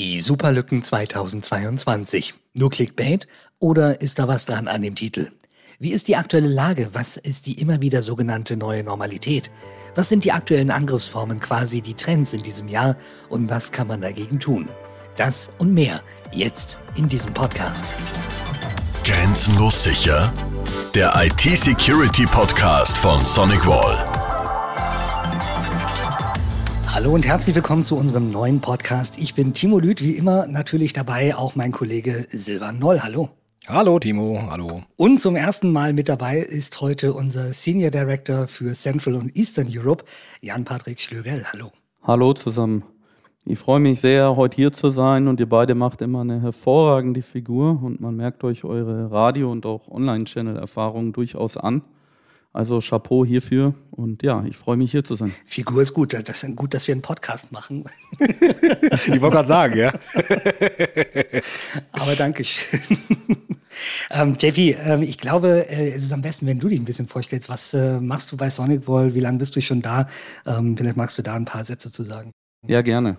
Die Superlücken 2022. Nur Clickbait oder ist da was dran an dem Titel? Wie ist die aktuelle Lage? Was ist die immer wieder sogenannte neue Normalität? Was sind die aktuellen Angriffsformen, quasi die Trends in diesem Jahr und was kann man dagegen tun? Das und mehr jetzt in diesem Podcast. Grenzenlos sicher? Der IT-Security-Podcast von Sonic Wall. Hallo und herzlich willkommen zu unserem neuen Podcast. Ich bin Timo Lüth, wie immer natürlich dabei, auch mein Kollege Silvan Noll. Hallo. Hallo Timo, hallo. Und zum ersten Mal mit dabei ist heute unser Senior Director für Central und Eastern Europe, Jan-Patrick Schlögel. Hallo. Hallo zusammen. Ich freue mich sehr, heute hier zu sein und ihr beide macht immer eine hervorragende Figur und man merkt euch eure Radio- und auch Online-Channel-Erfahrungen durchaus an. Also Chapeau hierfür und ja, ich freue mich hier zu sein. Figur ist gut, das ist gut, dass wir einen Podcast machen. ich wollte gerade sagen, ja. Aber Dankeschön. ähm, JP, ähm, ich glaube, äh, es ist am besten, wenn du dich ein bisschen vorstellst. Was äh, machst du bei Sonic Wall? Wie lange bist du schon da? Ähm, vielleicht magst du da ein paar Sätze zu sagen. Ja, gerne.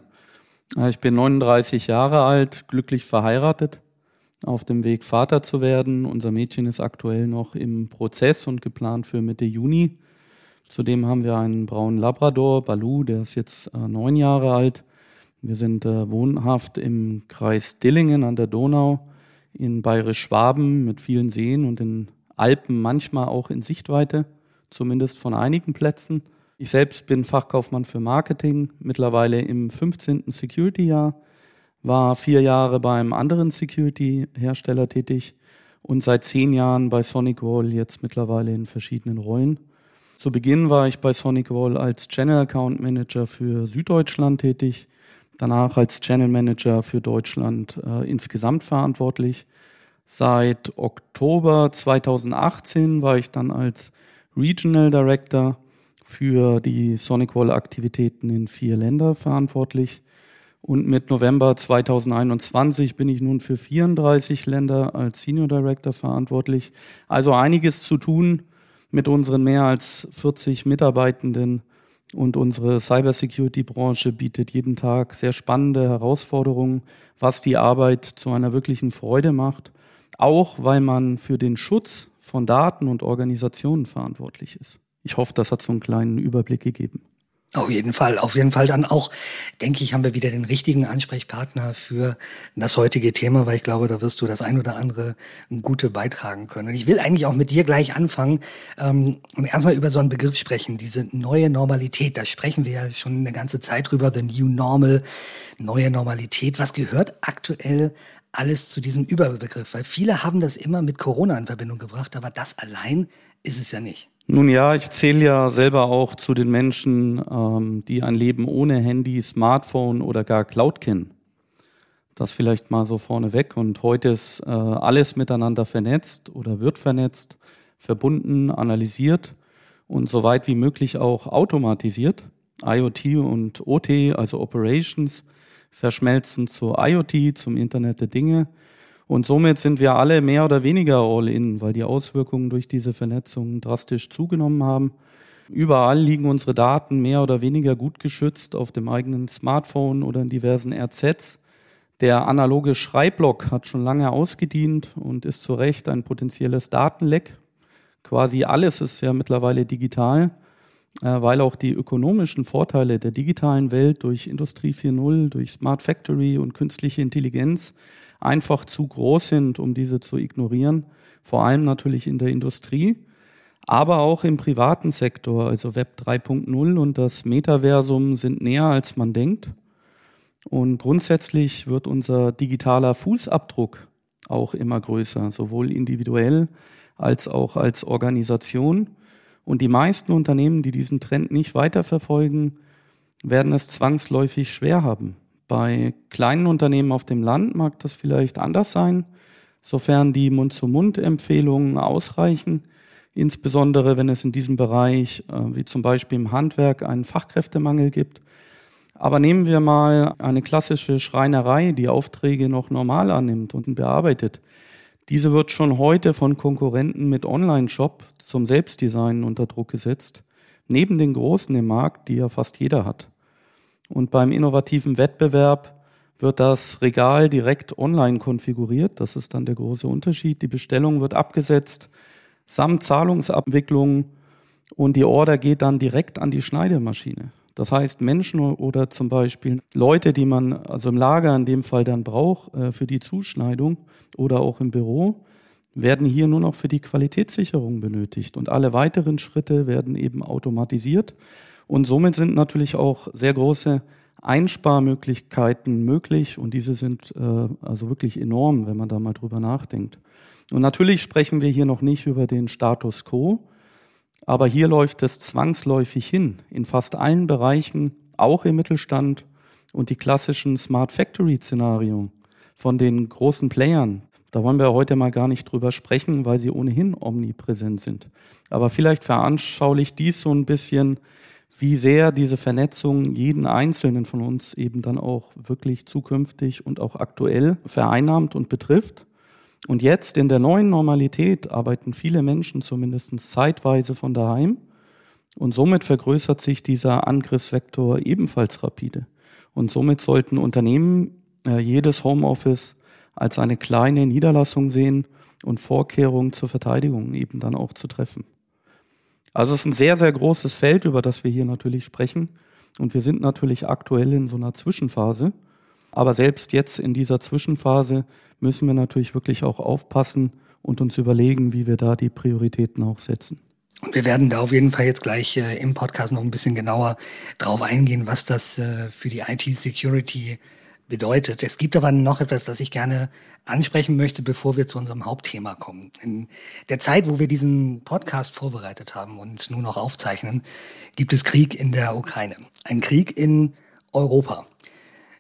Äh, ich bin 39 Jahre alt, glücklich verheiratet auf dem Weg, Vater zu werden. Unser Mädchen ist aktuell noch im Prozess und geplant für Mitte Juni. Zudem haben wir einen braunen Labrador, Balu, der ist jetzt äh, neun Jahre alt. Wir sind äh, wohnhaft im Kreis Dillingen an der Donau in Bayerisch-Schwaben mit vielen Seen und in Alpen manchmal auch in Sichtweite, zumindest von einigen Plätzen. Ich selbst bin Fachkaufmann für Marketing, mittlerweile im 15. Security-Jahr war vier Jahre beim anderen Security-Hersteller tätig und seit zehn Jahren bei Sonic Wall jetzt mittlerweile in verschiedenen Rollen. Zu Beginn war ich bei Sonic Wall als Channel Account Manager für Süddeutschland tätig, danach als Channel Manager für Deutschland äh, insgesamt verantwortlich. Seit Oktober 2018 war ich dann als Regional Director für die Sonic Wall Aktivitäten in vier Länder verantwortlich. Und mit November 2021 bin ich nun für 34 Länder als Senior Director verantwortlich. Also einiges zu tun mit unseren mehr als 40 Mitarbeitenden. Und unsere Cybersecurity-Branche bietet jeden Tag sehr spannende Herausforderungen, was die Arbeit zu einer wirklichen Freude macht. Auch weil man für den Schutz von Daten und Organisationen verantwortlich ist. Ich hoffe, das hat so einen kleinen Überblick gegeben. Auf jeden Fall, auf jeden Fall dann auch, denke ich, haben wir wieder den richtigen Ansprechpartner für das heutige Thema, weil ich glaube, da wirst du das ein oder andere gute beitragen können. Und ich will eigentlich auch mit dir gleich anfangen ähm, und erstmal über so einen Begriff sprechen, diese neue Normalität. Da sprechen wir ja schon eine ganze Zeit drüber, the new normal, neue Normalität. Was gehört aktuell alles zu diesem Überbegriff? Weil viele haben das immer mit Corona in Verbindung gebracht, aber das allein ist es ja nicht. Nun ja, ich zähle ja selber auch zu den Menschen, ähm, die ein Leben ohne Handy, Smartphone oder gar Cloud kennen. Das vielleicht mal so vorneweg. Und heute ist äh, alles miteinander vernetzt oder wird vernetzt, verbunden, analysiert und so weit wie möglich auch automatisiert. IoT und OT, also Operations, verschmelzen zu IoT, zum Internet der Dinge und somit sind wir alle mehr oder weniger all in, weil die Auswirkungen durch diese Vernetzung drastisch zugenommen haben. Überall liegen unsere Daten mehr oder weniger gut geschützt auf dem eigenen Smartphone oder in diversen RZs. Der analoge Schreibblock hat schon lange ausgedient und ist zu Recht ein potenzielles Datenleck. Quasi alles ist ja mittlerweile digital, äh, weil auch die ökonomischen Vorteile der digitalen Welt durch Industrie 4.0, durch Smart Factory und künstliche Intelligenz einfach zu groß sind, um diese zu ignorieren. Vor allem natürlich in der Industrie, aber auch im privaten Sektor. Also Web 3.0 und das Metaversum sind näher, als man denkt. Und grundsätzlich wird unser digitaler Fußabdruck auch immer größer, sowohl individuell als auch als Organisation. Und die meisten Unternehmen, die diesen Trend nicht weiterverfolgen, werden es zwangsläufig schwer haben. Bei kleinen Unternehmen auf dem Land mag das vielleicht anders sein, sofern die Mund-zu-Mund-Empfehlungen ausreichen, insbesondere wenn es in diesem Bereich, äh, wie zum Beispiel im Handwerk, einen Fachkräftemangel gibt. Aber nehmen wir mal eine klassische Schreinerei, die Aufträge noch normal annimmt und bearbeitet. Diese wird schon heute von Konkurrenten mit Online-Shop zum Selbstdesign unter Druck gesetzt, neben den großen im Markt, die ja fast jeder hat. Und beim innovativen Wettbewerb wird das Regal direkt online konfiguriert. Das ist dann der große Unterschied. Die Bestellung wird abgesetzt samt Zahlungsabwicklung und die Order geht dann direkt an die Schneidemaschine. Das heißt, Menschen oder zum Beispiel Leute, die man also im Lager in dem Fall dann braucht äh, für die Zuschneidung oder auch im Büro, werden hier nur noch für die Qualitätssicherung benötigt und alle weiteren Schritte werden eben automatisiert und somit sind natürlich auch sehr große Einsparmöglichkeiten möglich und diese sind äh, also wirklich enorm, wenn man da mal drüber nachdenkt. Und natürlich sprechen wir hier noch nicht über den Status quo, aber hier läuft es zwangsläufig hin in fast allen Bereichen, auch im Mittelstand und die klassischen Smart Factory Szenarien von den großen Playern. Da wollen wir heute mal gar nicht drüber sprechen, weil sie ohnehin omnipräsent sind. Aber vielleicht veranschaulicht dies so ein bisschen, wie sehr diese Vernetzung jeden Einzelnen von uns eben dann auch wirklich zukünftig und auch aktuell vereinnahmt und betrifft. Und jetzt in der neuen Normalität arbeiten viele Menschen zumindest zeitweise von daheim und somit vergrößert sich dieser Angriffsvektor ebenfalls rapide. Und somit sollten Unternehmen äh, jedes Homeoffice als eine kleine Niederlassung sehen und Vorkehrungen zur Verteidigung eben dann auch zu treffen. Also es ist ein sehr, sehr großes Feld, über das wir hier natürlich sprechen. Und wir sind natürlich aktuell in so einer Zwischenphase. Aber selbst jetzt in dieser Zwischenphase müssen wir natürlich wirklich auch aufpassen und uns überlegen, wie wir da die Prioritäten auch setzen. Und wir werden da auf jeden Fall jetzt gleich äh, im Podcast noch ein bisschen genauer drauf eingehen, was das äh, für die IT-Security bedeutet. Es gibt aber noch etwas, das ich gerne ansprechen möchte, bevor wir zu unserem Hauptthema kommen. In der Zeit, wo wir diesen Podcast vorbereitet haben und nun noch aufzeichnen, gibt es Krieg in der Ukraine. Ein Krieg in Europa.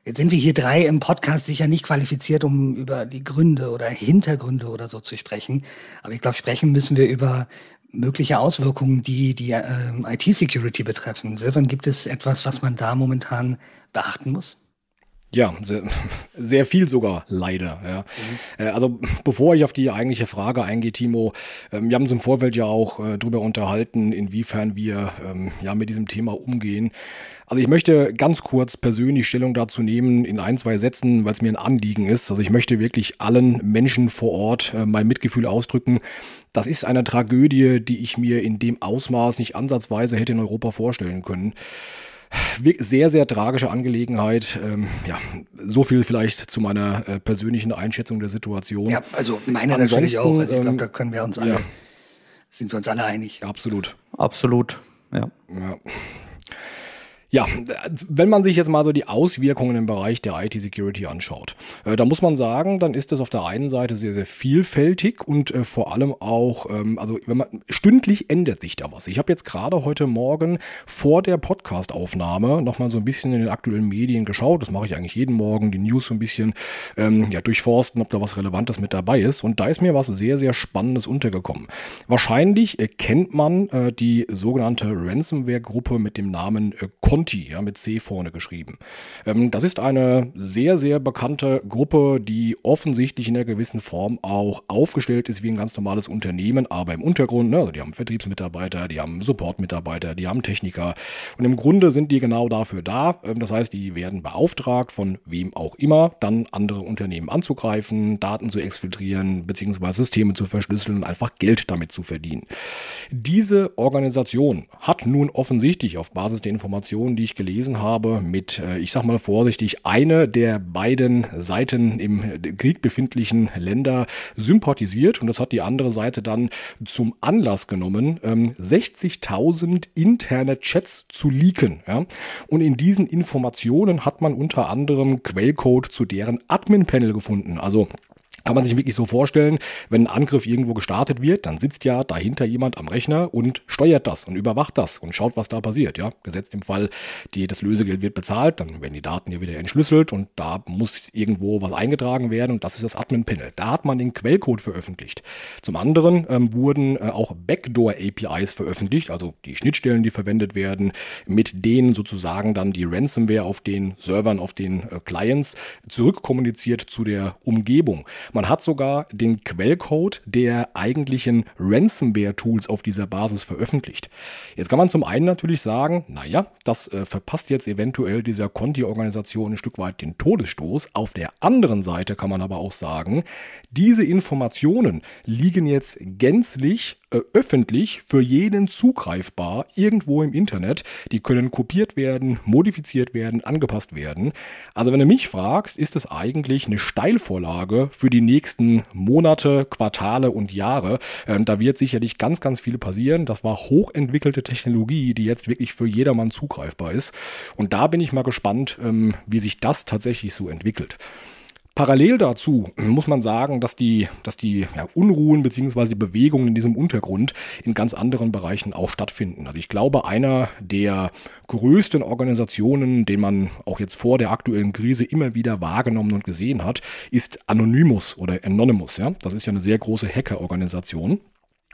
Jetzt sind wir hier drei im Podcast sicher nicht qualifiziert, um über die Gründe oder Hintergründe oder so zu sprechen. Aber ich glaube, sprechen müssen wir über mögliche Auswirkungen, die die äh, IT-Security betreffen. Silvan, gibt es etwas, was man da momentan beachten muss? Ja, sehr, sehr, viel sogar, leider. Ja. Mhm. Also bevor ich auf die eigentliche Frage eingehe, Timo, ähm, wir haben uns im Vorfeld ja auch äh, darüber unterhalten, inwiefern wir ähm, ja mit diesem Thema umgehen. Also ich möchte ganz kurz persönlich Stellung dazu nehmen in ein, zwei Sätzen, weil es mir ein Anliegen ist. Also ich möchte wirklich allen Menschen vor Ort äh, mein Mitgefühl ausdrücken. Das ist eine Tragödie, die ich mir in dem Ausmaß nicht ansatzweise hätte in Europa vorstellen können sehr, sehr tragische Angelegenheit. Ähm, ja, so viel vielleicht zu meiner äh, persönlichen Einschätzung der Situation. Ja, also meine Ansonsten, natürlich auch. Also ich glaube, da können wir uns alle, ja. sind wir uns alle einig. Absolut. Absolut, ja. ja. Ja, wenn man sich jetzt mal so die Auswirkungen im Bereich der IT-Security anschaut, äh, da muss man sagen, dann ist das auf der einen Seite sehr, sehr vielfältig und äh, vor allem auch, ähm, also wenn man stündlich ändert sich da was. Ich habe jetzt gerade heute Morgen vor der Podcast-Aufnahme nochmal so ein bisschen in den aktuellen Medien geschaut. Das mache ich eigentlich jeden Morgen, die News so ein bisschen ähm, ja, durchforsten, ob da was Relevantes mit dabei ist. Und da ist mir was sehr, sehr Spannendes untergekommen. Wahrscheinlich äh, kennt man äh, die sogenannte Ransomware-Gruppe mit dem Namen äh, Conti, ja, mit C vorne geschrieben. Ähm, das ist eine sehr, sehr bekannte Gruppe, die offensichtlich in einer gewissen Form auch aufgestellt ist wie ein ganz normales Unternehmen, aber im Untergrund, ne, also die haben Vertriebsmitarbeiter, die haben Supportmitarbeiter, die haben Techniker und im Grunde sind die genau dafür da. Ähm, das heißt, die werden beauftragt von wem auch immer, dann andere Unternehmen anzugreifen, Daten zu exfiltrieren, beziehungsweise Systeme zu verschlüsseln und einfach Geld damit zu verdienen. Diese Organisation hat nun offensichtlich auf Basis der Informationen, Informationen, die ich gelesen habe, mit, äh, ich sag mal vorsichtig, eine der beiden Seiten im Krieg befindlichen Länder sympathisiert und das hat die andere Seite dann zum Anlass genommen, 60.000 ähm, interne Chats zu leaken. Und in diesen Informationen hat man unter anderem Quellcode zu deren Admin-Panel gefunden. Also kann man sich wirklich so vorstellen, wenn ein Angriff irgendwo gestartet wird, dann sitzt ja dahinter jemand am Rechner und steuert das und überwacht das und schaut, was da passiert. Ja, gesetzt im Fall, die, das Lösegeld wird bezahlt, dann werden die Daten ja wieder entschlüsselt und da muss irgendwo was eingetragen werden und das ist das Admin-Panel. Da hat man den Quellcode veröffentlicht. Zum anderen ähm, wurden äh, auch Backdoor-APIs veröffentlicht, also die Schnittstellen, die verwendet werden, mit denen sozusagen dann die Ransomware auf den Servern, auf den äh, Clients zurückkommuniziert zu der Umgebung. Man hat sogar den Quellcode der eigentlichen Ransomware-Tools auf dieser Basis veröffentlicht. Jetzt kann man zum einen natürlich sagen, naja, das äh, verpasst jetzt eventuell dieser Conti-Organisation ein Stück weit den Todesstoß. Auf der anderen Seite kann man aber auch sagen, diese Informationen liegen jetzt gänzlich äh, öffentlich für jeden zugreifbar irgendwo im Internet. Die können kopiert werden, modifiziert werden, angepasst werden. Also wenn du mich fragst, ist es eigentlich eine Steilvorlage für die nächsten Monate, Quartale und Jahre. Ähm, da wird sicherlich ganz, ganz viel passieren. Das war hochentwickelte Technologie, die jetzt wirklich für jedermann zugreifbar ist. Und da bin ich mal gespannt, ähm, wie sich das tatsächlich so entwickelt. Parallel dazu muss man sagen, dass die, dass die ja, Unruhen bzw. die Bewegungen in diesem Untergrund in ganz anderen Bereichen auch stattfinden. Also ich glaube, einer der größten Organisationen, den man auch jetzt vor der aktuellen Krise immer wieder wahrgenommen und gesehen hat, ist Anonymous oder Anonymous. Ja? Das ist ja eine sehr große Hackerorganisation.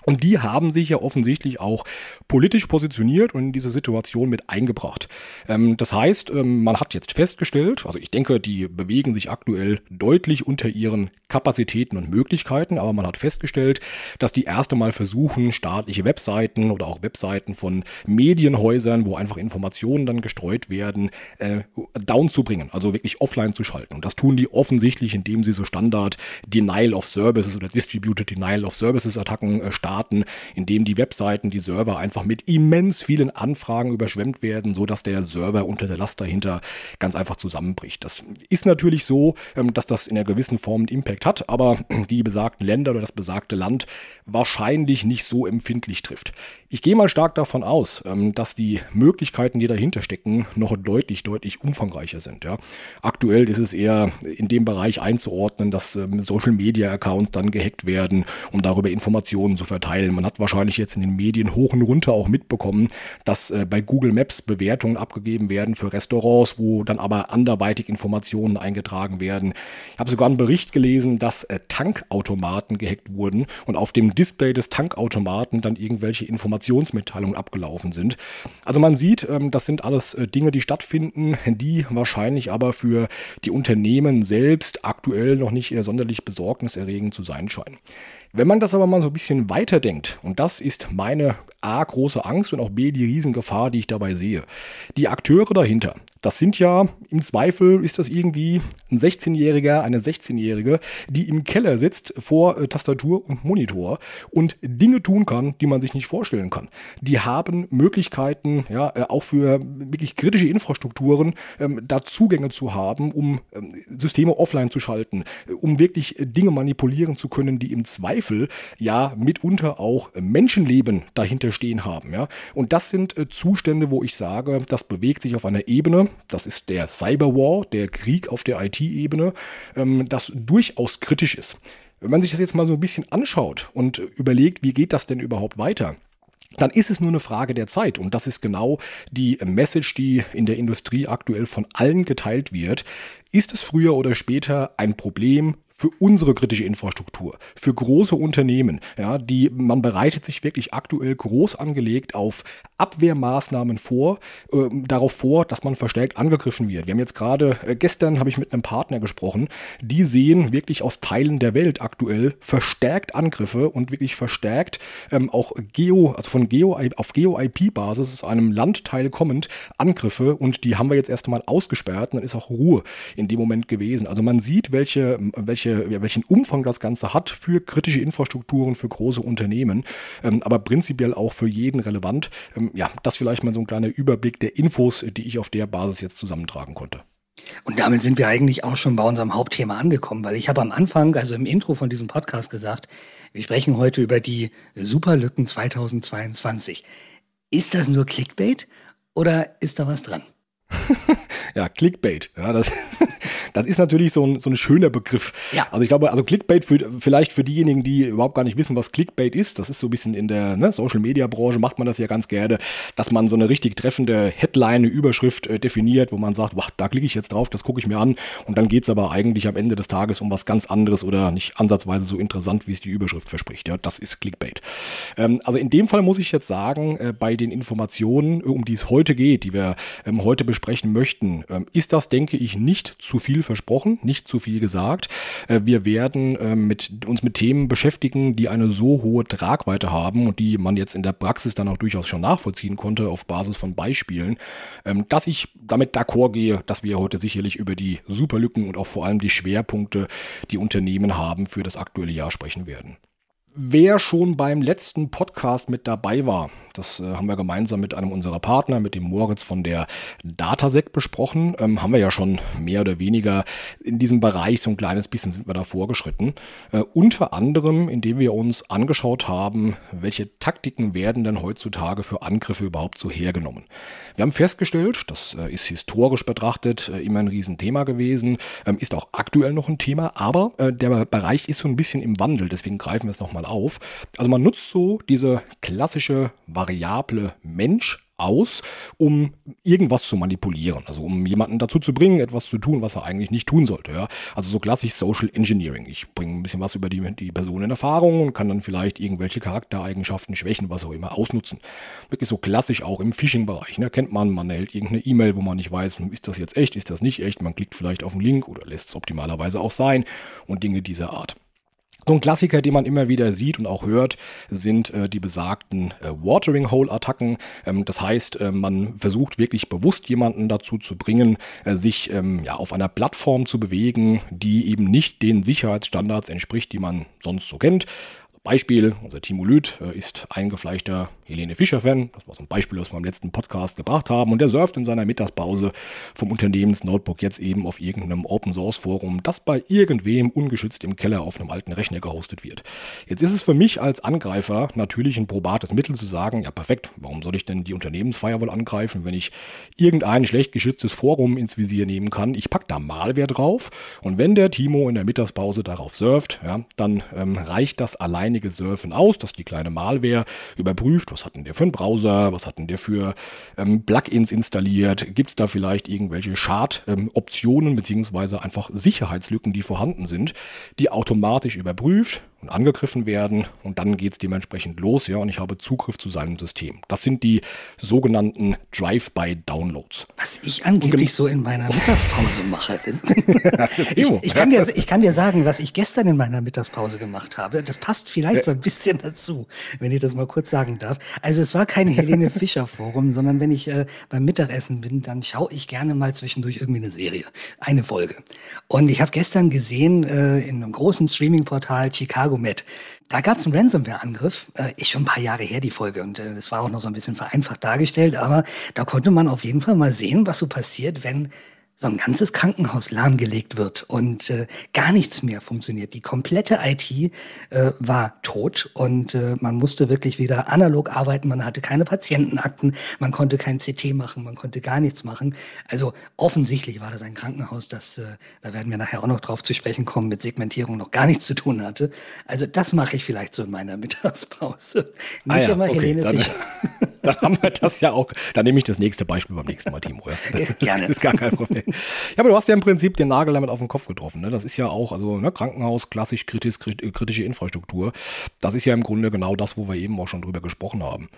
Und die haben sich ja offensichtlich auch politisch positioniert und in diese Situation mit eingebracht. Ähm, das heißt, ähm, man hat jetzt festgestellt, also ich denke, die bewegen sich aktuell deutlich unter ihren Kapazitäten und Möglichkeiten, aber man hat festgestellt, dass die erste Mal versuchen, staatliche Webseiten oder auch Webseiten von Medienhäusern, wo einfach Informationen dann gestreut werden, äh, down zu bringen, also wirklich offline zu schalten. Und das tun die offensichtlich, indem sie so Standard Denial of Services oder Distributed Denial of Services Attacken äh, starten starten, indem die Webseiten, die Server einfach mit immens vielen Anfragen überschwemmt werden, sodass der Server unter der Last dahinter ganz einfach zusammenbricht. Das ist natürlich so, ähm, dass das in einer gewissen Form einen Impact hat, aber die besagten Länder oder das besagte Land wahrscheinlich nicht so empfindlich trifft. Ich gehe mal stark davon aus, ähm, dass die Möglichkeiten, die dahinter stecken, noch deutlich, deutlich umfangreicher sind. Ja. Aktuell ist es eher in dem Bereich einzuordnen, dass ähm, Social Media Accounts dann gehackt werden, um darüber Informationen zu verteilen verteilen. Man hat wahrscheinlich jetzt in den Medien hoch und runter auch mitbekommen, dass äh, bei Google Maps Bewertungen abgegeben werden für Restaurants, wo dann aber anderweitig Informationen eingetragen werden. Ich habe sogar einen Bericht gelesen, dass äh, Tankautomaten gehackt wurden und auf dem Display des Tankautomaten dann irgendwelche Informationsmitteilungen abgelaufen sind. Also man sieht, ähm, das sind alles äh, Dinge, die stattfinden, die wahrscheinlich aber für die Unternehmen selbst aktuell noch nicht sonderlich besorgniserregend zu sein scheinen. Wenn man das aber mal so ein bisschen weiterdenkt, und das ist meine A große Angst und auch B die Riesengefahr, die ich dabei sehe. Die Akteure dahinter, das sind ja im Zweifel ist das irgendwie ein 16-Jähriger, eine 16-Jährige, die im Keller sitzt vor äh, Tastatur und Monitor und Dinge tun kann, die man sich nicht vorstellen kann. Die haben Möglichkeiten, ja, äh, auch für wirklich kritische Infrastrukturen ähm, da Zugänge zu haben, um ähm, Systeme offline zu schalten, äh, um wirklich Dinge manipulieren zu können, die im Zweifel ja mitunter auch Menschenleben dahinter stehen haben. Ja. Und das sind äh, Zustände, wo ich sage, das bewegt sich auf einer Ebene, das ist der Cyberwar, der Krieg auf der IT-Ebene, ähm, das durchaus kritisch ist. Wenn man sich das jetzt mal so ein bisschen anschaut und überlegt, wie geht das denn überhaupt weiter? dann ist es nur eine Frage der Zeit. Und das ist genau die Message, die in der Industrie aktuell von allen geteilt wird. Ist es früher oder später ein Problem für unsere kritische Infrastruktur, für große Unternehmen. Ja, die, man bereitet sich wirklich aktuell groß angelegt auf Abwehrmaßnahmen vor, äh, darauf vor, dass man verstärkt angegriffen wird. Wir haben jetzt gerade, äh, gestern habe ich mit einem Partner gesprochen, die sehen wirklich aus Teilen der Welt aktuell verstärkt Angriffe und wirklich verstärkt ähm, auch Geo, also von Geo, auf Geo-IP-Basis aus einem Landteil kommend Angriffe und die haben wir jetzt erst einmal ausgesperrt und dann ist auch Ruhe in dem Moment gewesen. Also man sieht, welche, welche welche, welchen Umfang das Ganze hat für kritische Infrastrukturen, für große Unternehmen, ähm, aber prinzipiell auch für jeden relevant. Ähm, ja, das vielleicht mal so ein kleiner Überblick der Infos, die ich auf der Basis jetzt zusammentragen konnte. Und damit sind wir eigentlich auch schon bei unserem Hauptthema angekommen, weil ich habe am Anfang, also im Intro von diesem Podcast gesagt, wir sprechen heute über die Superlücken 2022. Ist das nur Clickbait oder ist da was dran? ja, Clickbait. Ja, das, das ist natürlich so ein, so ein schöner Begriff. Ja. Also ich glaube, also Clickbait für, vielleicht für diejenigen, die überhaupt gar nicht wissen, was Clickbait ist, das ist so ein bisschen in der ne, Social-Media-Branche, macht man das ja ganz gerne, dass man so eine richtig treffende Headline, eine Überschrift äh, definiert, wo man sagt, boah, da klicke ich jetzt drauf, das gucke ich mir an und dann geht es aber eigentlich am Ende des Tages um was ganz anderes oder nicht ansatzweise so interessant, wie es die Überschrift verspricht. Ja, das ist Clickbait. Ähm, also in dem Fall muss ich jetzt sagen, äh, bei den Informationen, um die es heute geht, die wir ähm, heute besprechen möchten, ähm, ist das, denke ich, nicht zu viel versprochen, nicht zu viel gesagt. Äh, wir werden äh, mit, uns mit Themen beschäftigen, die eine so hohe Tragweite haben und die man jetzt in der Praxis dann auch durchaus schon nachvollziehen konnte auf Basis von Beispielen, ähm, dass ich damit d'accord gehe, dass wir heute sicherlich über die Superlücken und auch vor allem die Schwerpunkte, die Unternehmen haben, für das aktuelle Jahr sprechen werden. Wer schon beim letzten Podcast mit dabei war, das äh, haben wir gemeinsam mit einem unserer Partner, mit dem Moritz von der Datasec besprochen, ähm, haben wir ja schon mehr oder weniger in diesem Bereich so ein kleines bisschen sind wir da vorgeschritten. Äh, unter anderem, indem wir uns angeschaut haben, welche Taktiken werden denn heutzutage für Angriffe überhaupt so hergenommen. Wir haben festgestellt, das äh, ist historisch betrachtet äh, immer ein Riesenthema gewesen, ähm, ist auch aktuell noch ein Thema, aber äh, der Bereich ist so ein bisschen im Wandel, deswegen greifen wir es nochmal auf. Also man nutzt so diese klassische Variable Mensch aus, um irgendwas zu manipulieren. Also um jemanden dazu zu bringen, etwas zu tun, was er eigentlich nicht tun sollte. Ja? Also so klassisch Social Engineering. Ich bringe ein bisschen was über die, die Person in Erfahrung und kann dann vielleicht irgendwelche Charaktereigenschaften, Schwächen, was auch immer ausnutzen. Wirklich so klassisch auch im Phishing-Bereich. Ne? Kennt man, man erhält irgendeine E-Mail, wo man nicht weiß, ist das jetzt echt, ist das nicht echt. Man klickt vielleicht auf einen Link oder lässt es optimalerweise auch sein und Dinge dieser Art. So ein Klassiker, den man immer wieder sieht und auch hört, sind äh, die besagten äh, Watering Hole Attacken. Ähm, das heißt, äh, man versucht wirklich bewusst jemanden dazu zu bringen, äh, sich ähm, ja, auf einer Plattform zu bewegen, die eben nicht den Sicherheitsstandards entspricht, die man sonst so kennt. Beispiel, unser Timo Lüth äh, ist eingefleischter Helene Fischer-Fan. Das war so ein Beispiel, wir im letzten Podcast gebracht haben. Und der surft in seiner Mittagspause vom Unternehmensnotebook jetzt eben auf irgendeinem Open-Source-Forum, das bei irgendwem ungeschützt im Keller auf einem alten Rechner gehostet wird. Jetzt ist es für mich als Angreifer natürlich ein probates Mittel zu sagen, ja perfekt, warum soll ich denn die Unternehmensfirewall angreifen, wenn ich irgendein schlecht geschütztes Forum ins Visier nehmen kann? Ich packe da Malware drauf und wenn der Timo in der Mittagspause darauf surft, ja, dann ähm, reicht das alleine einige Surfen aus, dass die kleine Malware überprüft, was hat denn der für einen Browser, was hat denn der für ähm, Plugins installiert, gibt es da vielleicht irgendwelche Schadoptionen ähm, beziehungsweise einfach Sicherheitslücken, die vorhanden sind, die automatisch überprüft und angegriffen werden und dann geht es dementsprechend los, ja, und ich habe Zugriff zu seinem System. Das sind die sogenannten Drive-by-Downloads. Was ich angeblich so in meiner Mittagspause mache. ich, ich, kann dir, ich kann dir sagen, was ich gestern in meiner Mittagspause gemacht habe. Das passt vielleicht so ein bisschen dazu, wenn ich das mal kurz sagen darf. Also es war kein Helene Fischer Forum, sondern wenn ich äh, beim Mittagessen bin, dann schaue ich gerne mal zwischendurch irgendwie eine Serie, eine Folge. Und ich habe gestern gesehen äh, in einem großen Streaming-Portal Chicago Cargomet. Da gab es einen Ransomware-Angriff, äh, ist schon ein paar Jahre her die Folge und äh, das war auch noch so ein bisschen vereinfacht dargestellt, aber da konnte man auf jeden Fall mal sehen, was so passiert, wenn so ein ganzes Krankenhaus lahmgelegt wird und äh, gar nichts mehr funktioniert. Die komplette IT äh, war tot und äh, man musste wirklich wieder analog arbeiten. Man hatte keine Patientenakten, man konnte kein CT machen, man konnte gar nichts machen. Also offensichtlich war das ein Krankenhaus, das, äh, da werden wir nachher auch noch drauf zu sprechen kommen, mit Segmentierung noch gar nichts zu tun hatte. Also das mache ich vielleicht so in meiner Mittagspause. Nicht ah ja, immer okay, Helene dann. Dann haben wir das ja auch. Dann nehme ich das nächste Beispiel beim nächsten Mal, Timo. Ja. Gerne. Das ist gar kein Problem. Ja, aber du hast ja im Prinzip den Nagel damit auf den Kopf getroffen. Ne? Das ist ja auch, also ne, Krankenhaus, klassisch kritisch, kritische Infrastruktur. Das ist ja im Grunde genau das, wo wir eben auch schon drüber gesprochen haben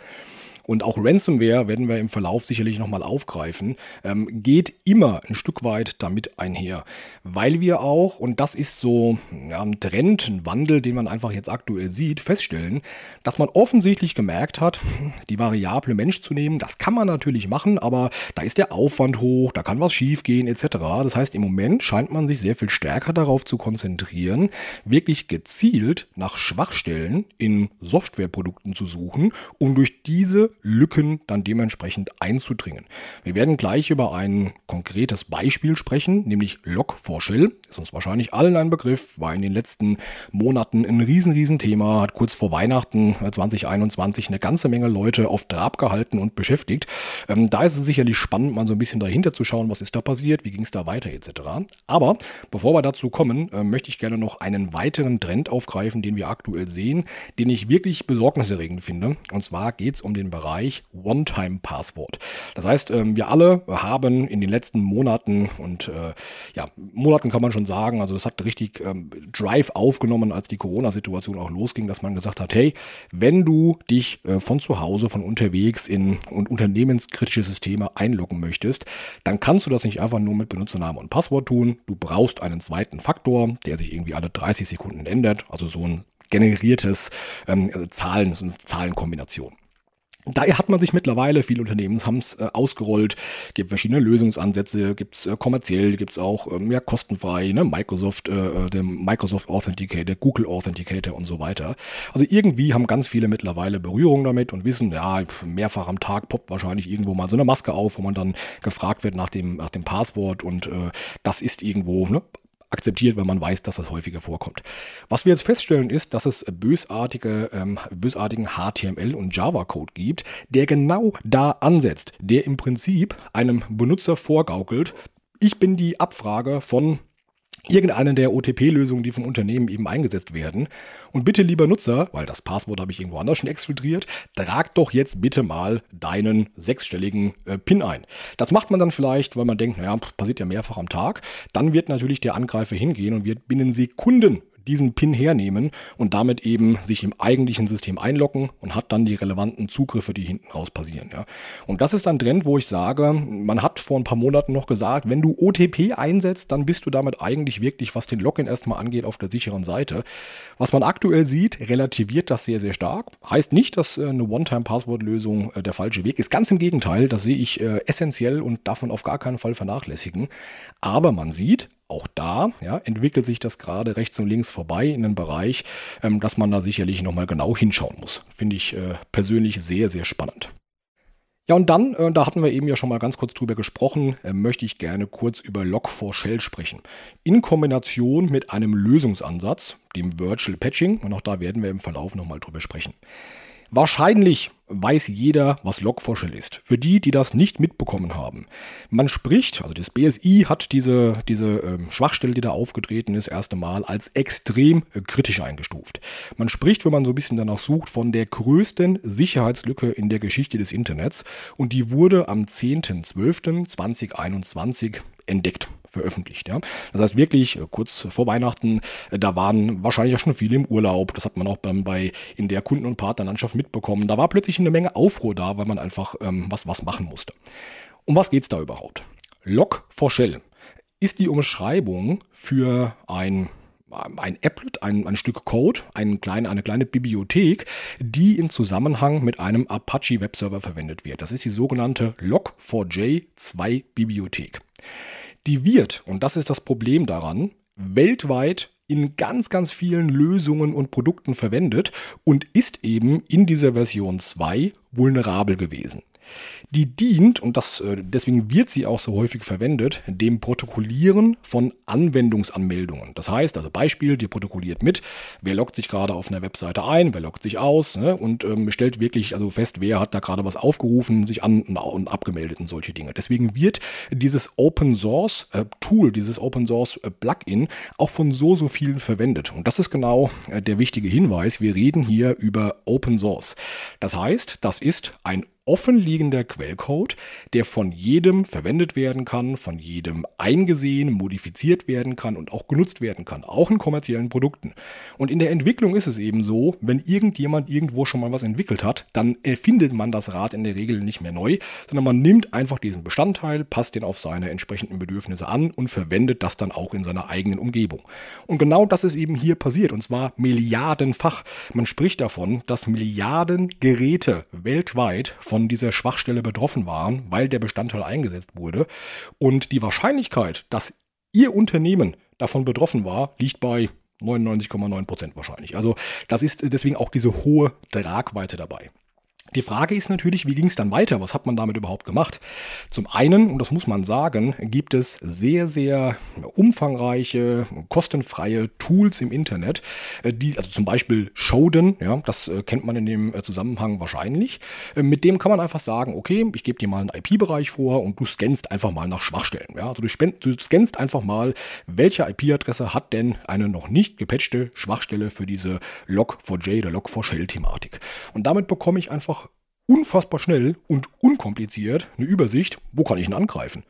und auch Ransomware werden wir im Verlauf sicherlich nochmal aufgreifen, ähm, geht immer ein Stück weit damit einher, weil wir auch, und das ist so ja, ein Trend, ein Wandel, den man einfach jetzt aktuell sieht, feststellen, dass man offensichtlich gemerkt hat, die Variable Mensch zu nehmen, das kann man natürlich machen, aber da ist der Aufwand hoch, da kann was schiefgehen etc. Das heißt, im Moment scheint man sich sehr viel stärker darauf zu konzentrieren, wirklich gezielt nach Schwachstellen in Softwareprodukten zu suchen, um durch diese Lücken dann dementsprechend einzudringen. Wir werden gleich über ein konkretes Beispiel sprechen, nämlich Log4Shell. Ist uns wahrscheinlich allen ein Begriff, war in den letzten Monaten ein riesen, riesen Thema, hat kurz vor Weihnachten 2021 eine ganze Menge Leute auf Trab gehalten und beschäftigt. Ähm, da ist es sicherlich spannend, mal so ein bisschen dahinter zu schauen, was ist da passiert, wie ging es da weiter etc. Aber bevor wir dazu kommen, äh, möchte ich gerne noch einen weiteren Trend aufgreifen, den wir aktuell sehen, den ich wirklich besorgniserregend finde. Und zwar geht es um den Bereich Bereich One-Time-Passwort. Das heißt, ähm, wir alle haben in den letzten Monaten und äh, ja, Monaten kann man schon sagen, also es hat richtig ähm, Drive aufgenommen, als die Corona-Situation auch losging, dass man gesagt hat, hey, wenn du dich äh, von zu Hause, von unterwegs in und unternehmenskritische Systeme einloggen möchtest, dann kannst du das nicht einfach nur mit Benutzernamen und Passwort tun. Du brauchst einen zweiten Faktor, der sich irgendwie alle 30 Sekunden ändert, also so ein generiertes ähm, Zahlen, so eine Zahlenkombination. Daher hat man sich mittlerweile, viele Unternehmen haben es äh, ausgerollt, gibt verschiedene Lösungsansätze, gibt es äh, kommerziell, gibt es auch ähm, ja, kostenfrei, ne? Microsoft, äh, äh dem Microsoft Authenticator, Google Authenticator und so weiter. Also irgendwie haben ganz viele mittlerweile Berührung damit und wissen, ja, mehrfach am Tag poppt wahrscheinlich irgendwo mal so eine Maske auf, wo man dann gefragt wird nach dem, nach dem Passwort und äh, das ist irgendwo ne, akzeptiert, weil man weiß, dass das häufiger vorkommt. Was wir jetzt feststellen ist, dass es bösartige, ähm, bösartigen HTML und Java-Code gibt, der genau da ansetzt, der im Prinzip einem Benutzer vorgaukelt, ich bin die Abfrage von irgendeine der OTP-Lösungen, die vom Unternehmen eben eingesetzt werden. Und bitte, lieber Nutzer, weil das Passwort habe ich irgendwo anders schon exfiltriert, trag doch jetzt bitte mal deinen sechsstelligen äh, PIN ein. Das macht man dann vielleicht, weil man denkt, naja, passiert ja mehrfach am Tag. Dann wird natürlich der Angreifer hingehen und wird binnen Sekunden diesen PIN hernehmen und damit eben sich im eigentlichen System einloggen und hat dann die relevanten Zugriffe, die hinten raus passieren. Ja. Und das ist ein Trend, wo ich sage, man hat vor ein paar Monaten noch gesagt, wenn du OTP einsetzt, dann bist du damit eigentlich wirklich, was den Login erstmal angeht, auf der sicheren Seite. Was man aktuell sieht, relativiert das sehr, sehr stark. Heißt nicht, dass äh, eine One-Time-Passwort-Lösung äh, der falsche Weg ist. Ganz im Gegenteil, das sehe ich äh, essentiell und darf man auf gar keinen Fall vernachlässigen. Aber man sieht, auch da ja, entwickelt sich das gerade rechts und links vorbei in einen Bereich, ähm, dass man da sicherlich nochmal genau hinschauen muss. Finde ich äh, persönlich sehr, sehr spannend. Ja, und dann, äh, da hatten wir eben ja schon mal ganz kurz drüber gesprochen, äh, möchte ich gerne kurz über Log4Shell sprechen. In Kombination mit einem Lösungsansatz, dem Virtual Patching, und auch da werden wir im Verlauf nochmal drüber sprechen. Wahrscheinlich weiß jeder, was Log4Shell ist. Für die, die das nicht mitbekommen haben. Man spricht, also das BSI hat diese, diese ähm, Schwachstelle, die da aufgetreten ist, erste Mal als extrem äh, kritisch eingestuft. Man spricht, wenn man so ein bisschen danach sucht, von der größten Sicherheitslücke in der Geschichte des Internets und die wurde am 10.12.2021 entdeckt veröffentlicht. Ja. Das heißt wirklich äh, kurz vor Weihnachten, äh, da waren wahrscheinlich auch schon viele im Urlaub. Das hat man auch dann bei in der Kunden- und Partnerlandschaft mitbekommen. Da war plötzlich eine Menge Aufruhr da, weil man einfach ähm, was, was machen musste. Um was geht es da überhaupt? Log for Shell ist die Umschreibung für ein ein Applet, ein, ein Stück Code, ein klein, eine kleine Bibliothek, die im Zusammenhang mit einem Apache Webserver verwendet wird. Das ist die sogenannte Log4j2 Bibliothek. Die wird, und das ist das Problem daran, weltweit in ganz, ganz vielen Lösungen und Produkten verwendet und ist eben in dieser Version 2 vulnerabel gewesen. Die dient, und das, äh, deswegen wird sie auch so häufig verwendet, dem Protokollieren von Anwendungsanmeldungen. Das heißt, also Beispiel, die protokolliert mit, wer loggt sich gerade auf einer Webseite ein, wer loggt sich aus ne, und ähm, stellt wirklich also fest, wer hat da gerade was aufgerufen, sich an und abgemeldet und solche Dinge. Deswegen wird dieses Open Source äh, Tool, dieses Open Source äh, Plugin auch von so, so vielen verwendet. Und das ist genau äh, der wichtige Hinweis. Wir reden hier über Open Source. Das heißt, das ist ein offenliegender Quellcode, der von jedem verwendet werden kann, von jedem eingesehen, modifiziert werden kann und auch genutzt werden kann, auch in kommerziellen Produkten. Und in der Entwicklung ist es eben so, wenn irgendjemand irgendwo schon mal was entwickelt hat, dann erfindet man das Rad in der Regel nicht mehr neu, sondern man nimmt einfach diesen Bestandteil, passt den auf seine entsprechenden Bedürfnisse an und verwendet das dann auch in seiner eigenen Umgebung. Und genau das ist eben hier passiert, und zwar milliardenfach. Man spricht davon, dass Milliarden Geräte weltweit von von dieser Schwachstelle betroffen waren, weil der Bestandteil eingesetzt wurde. Und die Wahrscheinlichkeit, dass Ihr Unternehmen davon betroffen war, liegt bei 99,9 Prozent wahrscheinlich. Also das ist deswegen auch diese hohe Tragweite dabei. Die Frage ist natürlich, wie ging es dann weiter? Was hat man damit überhaupt gemacht? Zum einen, und das muss man sagen, gibt es sehr, sehr umfangreiche, kostenfreie Tools im Internet, äh, die, also zum Beispiel Shodan, ja, das äh, kennt man in dem äh, Zusammenhang wahrscheinlich. Mit dem kann man einfach sagen, okay, ich gebe dir mal einen IP-Bereich vor und du scannst einfach mal nach Schwachstellen. Ja? Also du, du scannst einfach mal, welche IP-Adresse hat denn eine noch nicht gepatchte Schwachstelle für diese Log4j oder Log4Shell-Thematik. Und damit bekomme ich einfach unfassbar schnell und unkompliziert eine Übersicht, wo kann ich ihn angreifen.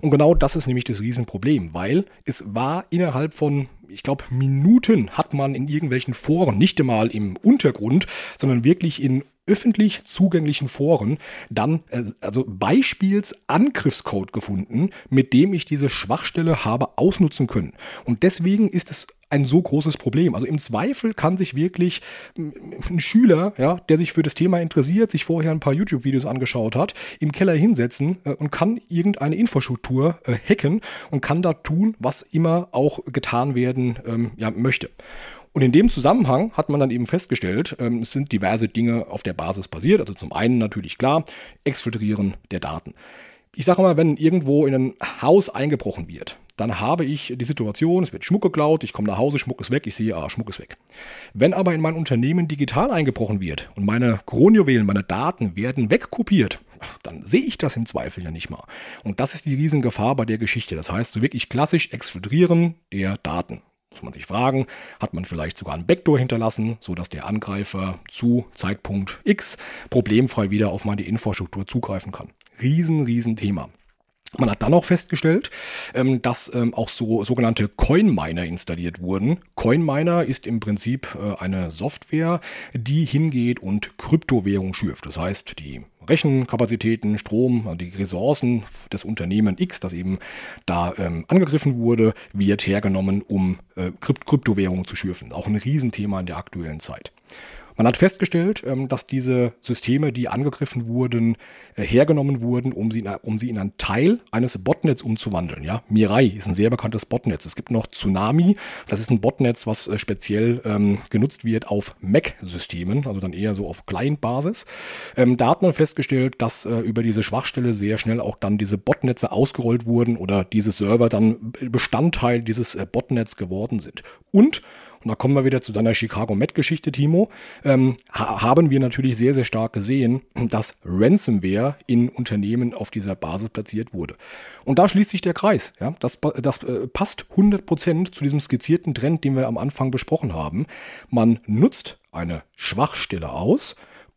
Und genau das ist nämlich das Riesenproblem, weil es war innerhalb von, ich glaube, Minuten hat man in irgendwelchen Foren, nicht einmal im Untergrund, sondern wirklich in öffentlich zugänglichen Foren dann äh, also Beispielsangriffscode gefunden, mit dem ich diese Schwachstelle habe ausnutzen können. Und deswegen ist es ein so großes Problem. Also im Zweifel kann sich wirklich ein Schüler, ja, der sich für das Thema interessiert, sich vorher ein paar YouTube-Videos angeschaut hat, im Keller hinsetzen äh, und kann irgendeine Infrastruktur äh, hacken und kann da tun, was immer auch getan werden ähm, ja, möchte. Und in dem Zusammenhang hat man dann eben festgestellt, ähm, es sind diverse Dinge auf der Basis passiert. Also zum einen natürlich klar, Exfiltrieren der Daten. Ich sage mal, wenn irgendwo in ein Haus eingebrochen wird, dann habe ich die Situation, es wird Schmuck geklaut, ich komme nach Hause, Schmuck ist weg, ich sehe, ah, Schmuck ist weg. Wenn aber in mein Unternehmen digital eingebrochen wird und meine Kronjuwelen, meine Daten werden wegkopiert, dann sehe ich das im Zweifel ja nicht mal. Und das ist die Riesengefahr bei der Geschichte. Das heißt, so wirklich klassisch exfiltrieren der Daten. Muss man sich fragen, hat man vielleicht sogar einen Backdoor hinterlassen, sodass der Angreifer zu Zeitpunkt X problemfrei wieder auf meine Infrastruktur zugreifen kann. Riesen, riesen Thema. Man hat dann auch festgestellt, ähm, dass ähm, auch so sogenannte Coin-Miner installiert wurden. Coin-Miner ist im Prinzip äh, eine Software, die hingeht und Kryptowährung schürft. Das heißt, die Rechenkapazitäten, Strom, die Ressourcen des Unternehmen X, das eben da ähm, angegriffen wurde, wird hergenommen, um äh, Kryptowährungen zu schürfen. Auch ein Riesenthema in der aktuellen Zeit. Man hat festgestellt, ähm, dass diese Systeme, die angegriffen wurden, äh, hergenommen wurden, um sie, um sie in einen Teil eines Botnets umzuwandeln. Ja? Mirai ist ein sehr bekanntes Botnetz. Es gibt noch Tsunami, das ist ein Botnetz, was äh, speziell ähm, genutzt wird auf Mac-Systemen, also dann eher so auf Client-Basis. Ähm, da hat man festgestellt, dass äh, über diese Schwachstelle sehr schnell auch dann diese Botnetze ausgerollt wurden oder diese Server dann Bestandteil dieses Botnets geworden sind. Und und da kommen wir wieder zu deiner Chicago Met-Geschichte, Timo, ähm, ha haben wir natürlich sehr, sehr stark gesehen, dass Ransomware in Unternehmen auf dieser Basis platziert wurde. Und da schließt sich der Kreis. Ja? Das, das äh, passt 100% zu diesem skizzierten Trend, den wir am Anfang besprochen haben. Man nutzt eine Schwachstelle aus,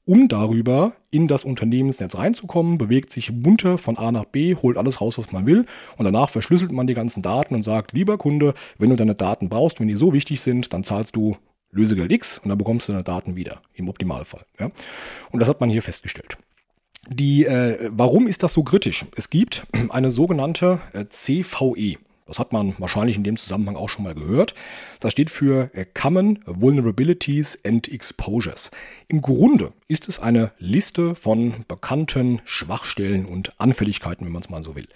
um darüber in das Unternehmensnetz reinzukommen, bewegt sich munter von A nach B, holt alles raus, was man will und danach verschlüsselt man die ganzen Daten und sagt, lieber Kunde, wenn du deine Daten brauchst, wenn die so wichtig sind, dann zahlst du Lösegeld X und dann bekommst du deine Daten wieder, im Optimalfall. Ja? Und das hat man hier festgestellt. Die, äh, warum ist das so kritisch? Es gibt eine sogenannte äh, CVE. Das hat man wahrscheinlich in dem Zusammenhang auch schon mal gehört. Das steht für äh, Common Vulnerabilities and Exposures. Im Grunde ist es eine Liste von bekannten Schwachstellen und Anfälligkeiten, wenn man es mal so will.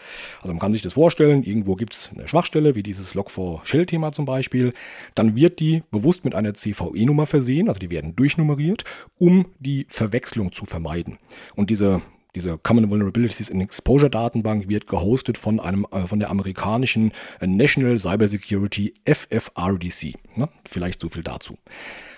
Also man kann sich das vorstellen, irgendwo gibt es eine Schwachstelle, wie dieses Log4Shell-Thema zum Beispiel. Dann wird die bewusst mit einer CVE-Nummer versehen, also die werden durchnummeriert, um die Verwechslung zu vermeiden. Und diese diese Common Vulnerabilities in Exposure Datenbank wird gehostet von einem äh, von der amerikanischen äh, National Cybersecurity FFRDC. Ne? Vielleicht so viel dazu.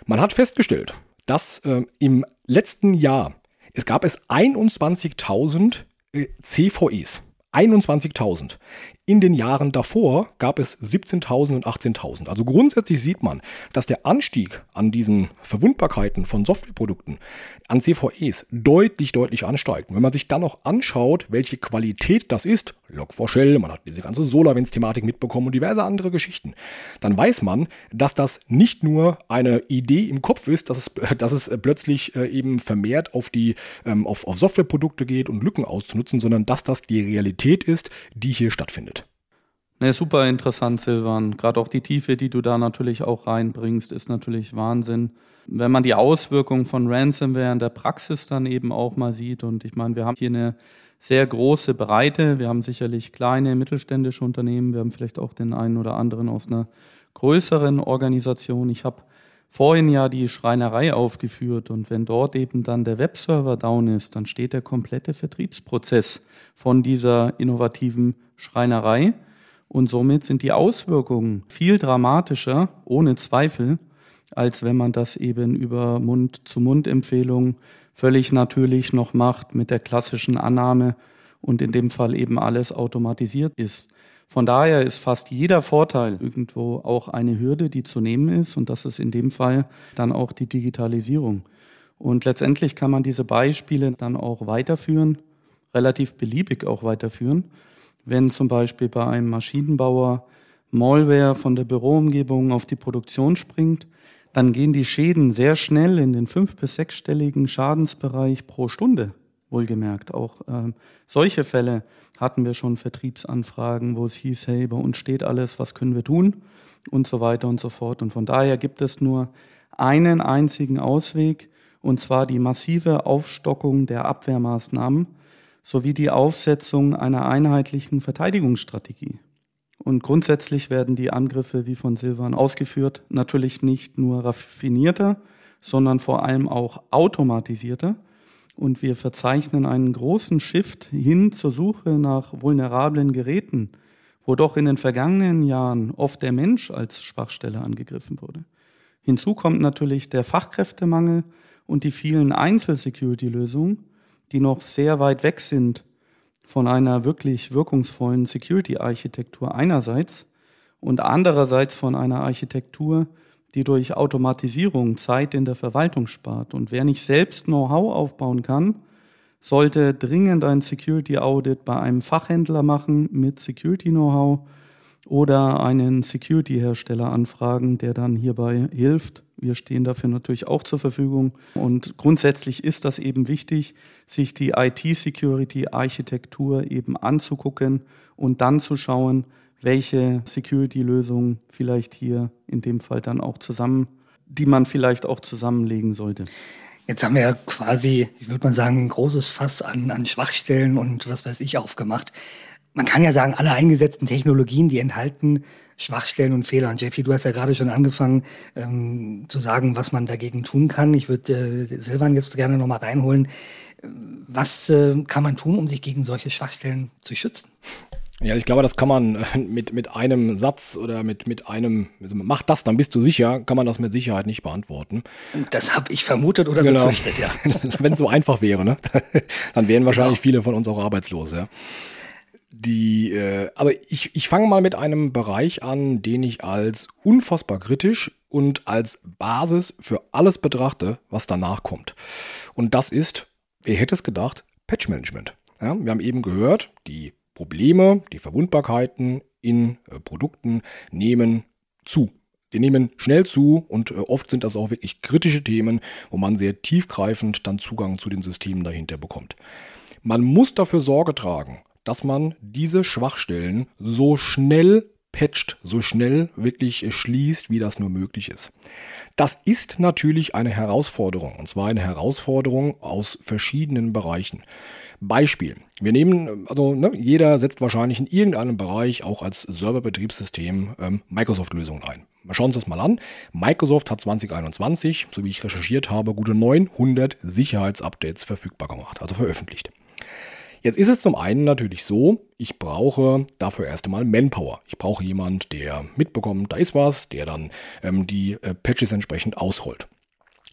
Man hat festgestellt, dass äh, im letzten Jahr es gab es 21.000 äh, CVEs. 21.000. In den Jahren davor gab es 17.000 und 18.000. Also grundsätzlich sieht man, dass der Anstieg an diesen Verwundbarkeiten von Softwareprodukten, an CVEs, deutlich, deutlich ansteigt. Wenn man sich dann noch anschaut, welche Qualität das ist, Log4Shell, man hat diese ganze SolarWinds-Thematik mitbekommen und diverse andere Geschichten, dann weiß man, dass das nicht nur eine Idee im Kopf ist, dass es, dass es plötzlich äh, eben vermehrt auf, die, ähm, auf, auf Softwareprodukte geht und Lücken auszunutzen, sondern dass das die Realität ist, die hier stattfindet. Ne, super interessant, Silvan. Gerade auch die Tiefe, die du da natürlich auch reinbringst, ist natürlich Wahnsinn. Wenn man die Auswirkungen von Ransomware in der Praxis dann eben auch mal sieht, und ich meine, wir haben hier eine sehr große Breite. Wir haben sicherlich kleine mittelständische Unternehmen. Wir haben vielleicht auch den einen oder anderen aus einer größeren Organisation. Ich habe vorhin ja die Schreinerei aufgeführt und wenn dort eben dann der Webserver down ist, dann steht der komplette Vertriebsprozess von dieser innovativen Schreinerei und somit sind die Auswirkungen viel dramatischer, ohne Zweifel, als wenn man das eben über Mund-zu-Mund-Empfehlungen völlig natürlich noch macht mit der klassischen Annahme und in dem Fall eben alles automatisiert ist. Von daher ist fast jeder Vorteil irgendwo auch eine Hürde, die zu nehmen ist und das ist in dem Fall dann auch die Digitalisierung. Und letztendlich kann man diese Beispiele dann auch weiterführen, relativ beliebig auch weiterführen. Wenn zum Beispiel bei einem Maschinenbauer Malware von der Büroumgebung auf die Produktion springt, dann gehen die Schäden sehr schnell in den fünf- bis sechsstelligen Schadensbereich pro Stunde, wohlgemerkt. Auch ähm, solche Fälle hatten wir schon Vertriebsanfragen, wo es hieß, hey, bei uns steht alles, was können wir tun und so weiter und so fort. Und von daher gibt es nur einen einzigen Ausweg, und zwar die massive Aufstockung der Abwehrmaßnahmen sowie die Aufsetzung einer einheitlichen Verteidigungsstrategie. Und grundsätzlich werden die Angriffe, wie von Silvan ausgeführt, natürlich nicht nur raffinierter, sondern vor allem auch automatisierter. Und wir verzeichnen einen großen Shift hin zur Suche nach vulnerablen Geräten, wo doch in den vergangenen Jahren oft der Mensch als Schwachstelle angegriffen wurde. Hinzu kommt natürlich der Fachkräftemangel und die vielen Einzel-Security-Lösungen, die noch sehr weit weg sind von einer wirklich wirkungsvollen Security-Architektur einerseits und andererseits von einer Architektur, die durch Automatisierung Zeit in der Verwaltung spart. Und wer nicht selbst Know-how aufbauen kann, sollte dringend ein Security Audit bei einem Fachhändler machen mit Security Know-how oder einen Security-Hersteller anfragen, der dann hierbei hilft. Wir stehen dafür natürlich auch zur Verfügung. Und grundsätzlich ist das eben wichtig, sich die IT-Security-Architektur eben anzugucken und dann zu schauen, welche Security-Lösungen vielleicht hier in dem Fall dann auch zusammen, die man vielleicht auch zusammenlegen sollte. Jetzt haben wir ja quasi, ich würde mal sagen, ein großes Fass an, an Schwachstellen und was weiß ich aufgemacht man kann ja sagen, alle eingesetzten Technologien, die enthalten Schwachstellen und Fehler. Und JP, du hast ja gerade schon angefangen ähm, zu sagen, was man dagegen tun kann. Ich würde äh, Silvan jetzt gerne nochmal reinholen. Was äh, kann man tun, um sich gegen solche Schwachstellen zu schützen? Ja, ich glaube, das kann man äh, mit, mit einem Satz oder mit, mit einem, also mach das, dann bist du sicher, kann man das mit Sicherheit nicht beantworten. Das habe ich vermutet oder genau. befürchtet, ja. Wenn es so einfach wäre, ne? dann wären wahrscheinlich genau. viele von uns auch arbeitslos, ja. Die, äh, aber ich, ich fange mal mit einem Bereich an, den ich als unfassbar kritisch und als Basis für alles betrachte, was danach kommt. Und das ist, wer hätte es gedacht, Patch Management. Ja, wir haben eben gehört, die Probleme, die Verwundbarkeiten in äh, Produkten nehmen zu. Die nehmen schnell zu und äh, oft sind das auch wirklich kritische Themen, wo man sehr tiefgreifend dann Zugang zu den Systemen dahinter bekommt. Man muss dafür Sorge tragen, dass man diese Schwachstellen so schnell patcht, so schnell wirklich schließt, wie das nur möglich ist. Das ist natürlich eine Herausforderung, und zwar eine Herausforderung aus verschiedenen Bereichen. Beispiel. Wir nehmen, also ne, jeder setzt wahrscheinlich in irgendeinem Bereich auch als Serverbetriebssystem ähm, Microsoft-Lösungen ein. Mal schauen uns das mal an. Microsoft hat 2021, so wie ich recherchiert habe, gute 900 Sicherheitsupdates verfügbar gemacht, also veröffentlicht. Jetzt ist es zum einen natürlich so, ich brauche dafür erst einmal Manpower. Ich brauche jemand, der mitbekommt, da ist was, der dann ähm, die äh, Patches entsprechend ausrollt.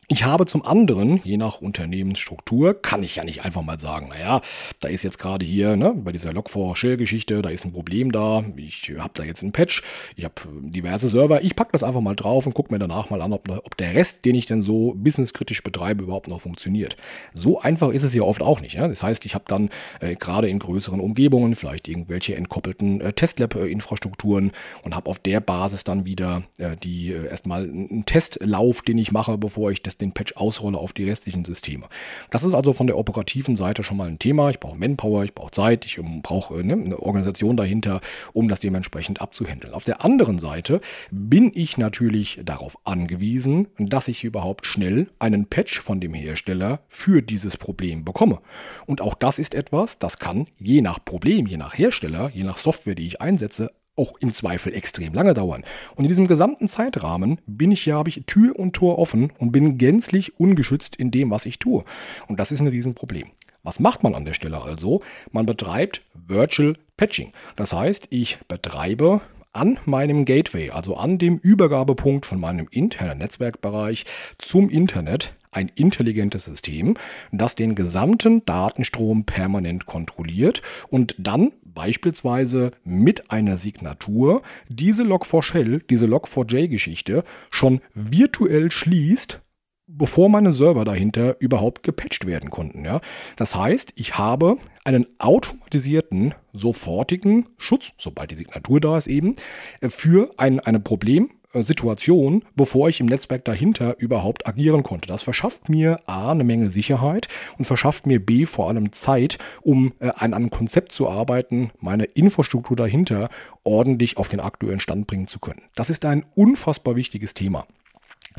Ich habe zum anderen, je nach Unternehmensstruktur, kann ich ja nicht einfach mal sagen, naja, da ist jetzt gerade hier ne, bei dieser Log4Shell-Geschichte, da ist ein Problem da, ich habe da jetzt einen Patch, ich habe diverse Server, ich packe das einfach mal drauf und gucke mir danach mal an, ob, ob, der Rest, den ich denn so businesskritisch betreibe, überhaupt noch funktioniert. So einfach ist es ja oft auch nicht. Ja? Das heißt, ich habe dann äh, gerade in größeren Umgebungen vielleicht irgendwelche entkoppelten äh, Testlab-Infrastrukturen und habe auf der Basis dann wieder äh, die äh, erstmal einen Testlauf, den ich mache, bevor ich das das, den Patch ausrolle auf die restlichen Systeme. Das ist also von der operativen Seite schon mal ein Thema. Ich brauche Manpower, ich brauche Zeit, ich ähm, brauche äh, ne, eine Organisation dahinter, um das dementsprechend abzuhandeln. Auf der anderen Seite bin ich natürlich darauf angewiesen, dass ich überhaupt schnell einen Patch von dem Hersteller für dieses Problem bekomme. Und auch das ist etwas, das kann je nach Problem, je nach Hersteller, je nach Software, die ich einsetze, auch im Zweifel extrem lange dauern. Und in diesem gesamten Zeitrahmen bin ich ja, habe ich Tür und Tor offen und bin gänzlich ungeschützt in dem, was ich tue. Und das ist ein Riesenproblem. Was macht man an der Stelle also? Man betreibt Virtual Patching. Das heißt, ich betreibe an meinem Gateway, also an dem Übergabepunkt von meinem internen Netzwerkbereich zum Internet, ein intelligentes System, das den gesamten Datenstrom permanent kontrolliert und dann beispielsweise mit einer Signatur diese Log4Shell, diese Log4j-Geschichte schon virtuell schließt bevor meine Server dahinter überhaupt gepatcht werden konnten. Ja? Das heißt, ich habe einen automatisierten, sofortigen Schutz, sobald die Signatur da ist eben, äh, für ein, ein Problem, Situation, bevor ich im Netzwerk dahinter überhaupt agieren konnte. Das verschafft mir A eine Menge Sicherheit und verschafft mir B vor allem Zeit, um äh, an einem Konzept zu arbeiten, meine Infrastruktur dahinter ordentlich auf den aktuellen Stand bringen zu können. Das ist ein unfassbar wichtiges Thema.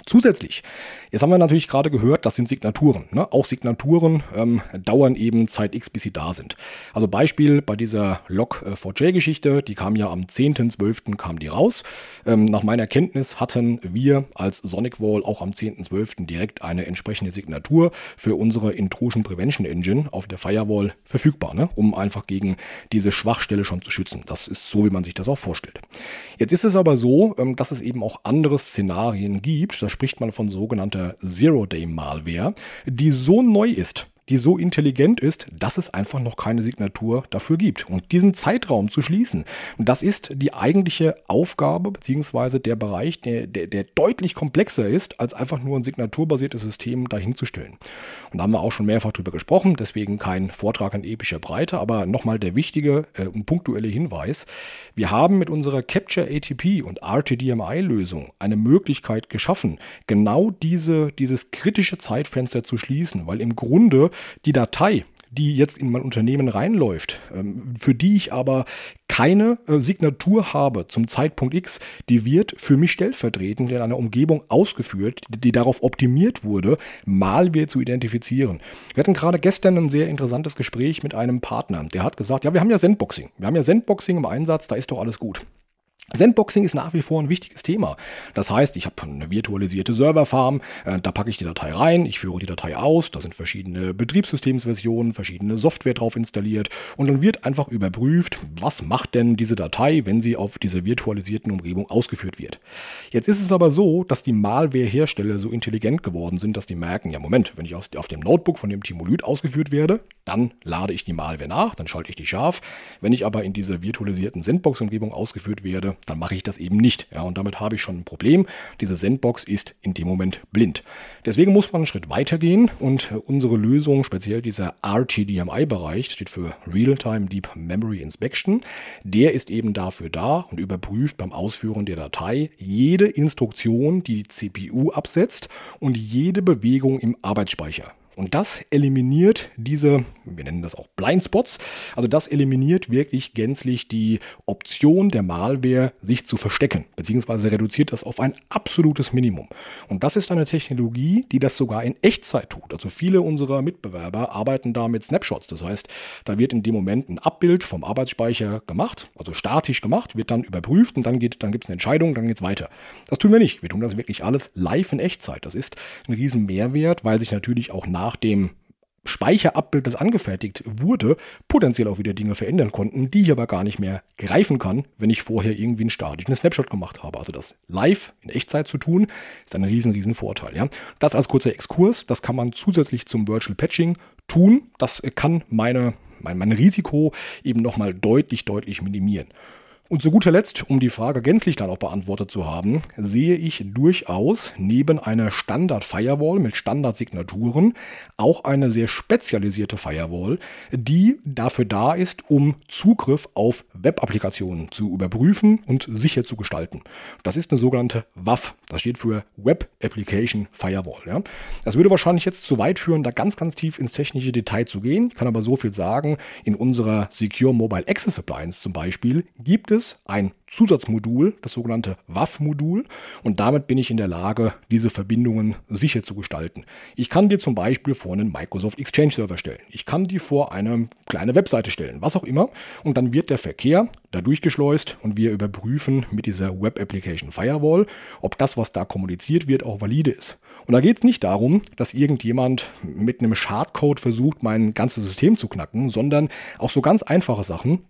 Zusätzlich, jetzt haben wir natürlich gerade gehört, das sind Signaturen. Ne? Auch Signaturen ähm, dauern eben Zeit X, bis sie da sind. Also Beispiel bei dieser Log4j-Geschichte, die kam ja am 10.12. kam die raus. Ähm, nach meiner Kenntnis hatten wir als SonicWall auch am 10.12. direkt eine entsprechende Signatur für unsere Intrusion Prevention Engine auf der Firewall verfügbar, ne? um einfach gegen diese Schwachstelle schon zu schützen. Das ist so, wie man sich das auch vorstellt. Jetzt ist es aber so, ähm, dass es eben auch andere Szenarien gibt, da spricht man von sogenannter Zero-Day-Malware, die so neu ist, die so intelligent ist, dass es einfach noch keine Signatur dafür gibt. Und diesen Zeitraum zu schließen, und das ist die eigentliche Aufgabe, beziehungsweise der Bereich, der, der, der deutlich komplexer ist, als einfach nur ein signaturbasiertes System dahinzustellen. Und da haben wir auch schon mehrfach drüber gesprochen, deswegen kein Vortrag in epischer Breite, aber nochmal der wichtige äh, und punktuelle Hinweis. Wir haben mit unserer Capture ATP und RTDMI-Lösung eine Möglichkeit geschaffen, genau diese, dieses kritische Zeitfenster zu schließen, weil im Grunde die Datei, die jetzt in mein Unternehmen reinläuft, ähm, für die ich aber keine äh, Signatur habe zum Zeitpunkt X, die wird für mich stellvertretend in einer Umgebung ausgeführt, die darauf optimiert wurde, Malware zu identifizieren. Wir hatten gerade gestern ein sehr interessantes Gespräch mit einem Partner, der hat gesagt, ja, wir haben ja Sandboxing. Wir haben ja Sandboxing im Einsatz, da ist doch alles gut. Sandboxing ist nach wie vor ein wichtiges Thema. Das heißt, ich habe eine virtualisierte Serverfarm, äh, da packe ich die Datei rein, ich führe die Datei aus, da sind verschiedene Betriebssystemsversionen, verschiedene Software drauf installiert und dann wird einfach überprüft, was macht denn diese Datei, wenn sie auf dieser virtualisierten Umgebung ausgeführt wird. Jetzt ist es aber so, dass die Malware-Hersteller so intelligent geworden sind, dass die merken, ja Moment, wenn ich auf dem Notebook von dem Timolyt ausgeführt werde, dann lade ich die Malware nach, dann schalte ich die scharf. Wenn ich aber in dieser virtualisierten Sandbox-Umgebung ausgeführt werde, dann mache ich das eben nicht. Ja, und damit habe ich schon ein Problem. Diese Sandbox ist in dem Moment blind. Deswegen muss man einen Schritt weiter gehen und unsere Lösung, speziell dieser RTDMI-Bereich, steht für Real-Time Deep Memory Inspection, der ist eben dafür da und überprüft beim Ausführen der Datei jede Instruktion, die die CPU absetzt und jede Bewegung im Arbeitsspeicher. Und das eliminiert diese, wir nennen das auch Blindspots, also das eliminiert wirklich gänzlich die Option der Malware, sich zu verstecken, beziehungsweise reduziert das auf ein absolutes Minimum. Und das ist eine Technologie, die das sogar in Echtzeit tut. Also viele unserer Mitbewerber arbeiten da mit Snapshots. Das heißt, da wird in dem Moment ein Abbild vom Arbeitsspeicher gemacht, also statisch gemacht, wird dann überprüft und dann, dann gibt es eine Entscheidung, dann geht es weiter. Das tun wir nicht. Wir tun das wirklich alles live in Echtzeit. Das ist ein riesen Mehrwert, weil sich natürlich auch nach nach dem Speicherabbild, das angefertigt wurde, potenziell auch wieder Dinge verändern konnten, die ich aber gar nicht mehr greifen kann, wenn ich vorher irgendwie einen statischen Snapshot gemacht habe. Also das live in Echtzeit zu tun, ist ein riesen, riesen Vorteil. Ja? Das als kurzer Exkurs, das kann man zusätzlich zum Virtual Patching tun. Das kann meine, mein, mein Risiko eben nochmal deutlich, deutlich minimieren. Und zu guter Letzt, um die Frage gänzlich dann auch beantwortet zu haben, sehe ich durchaus neben einer Standard-Firewall mit Standardsignaturen auch eine sehr spezialisierte Firewall, die dafür da ist, um Zugriff auf Web-Applikationen zu überprüfen und sicher zu gestalten. Das ist eine sogenannte WAF. Das steht für Web Application Firewall. Ja. Das würde wahrscheinlich jetzt zu weit führen, da ganz, ganz tief ins technische Detail zu gehen. Ich kann aber so viel sagen, in unserer Secure Mobile Access Appliance zum Beispiel gibt es es ein Zusatzmodul, das sogenannte WAF-Modul, und damit bin ich in der Lage, diese Verbindungen sicher zu gestalten. Ich kann dir zum Beispiel vor einen Microsoft Exchange Server stellen. Ich kann die vor eine kleine Webseite stellen, was auch immer, und dann wird der Verkehr da durchgeschleust und wir überprüfen mit dieser Web Application Firewall, ob das, was da kommuniziert wird, auch valide ist. Und da geht es nicht darum, dass irgendjemand mit einem Schadcode versucht, mein ganzes System zu knacken, sondern auch so ganz einfache Sachen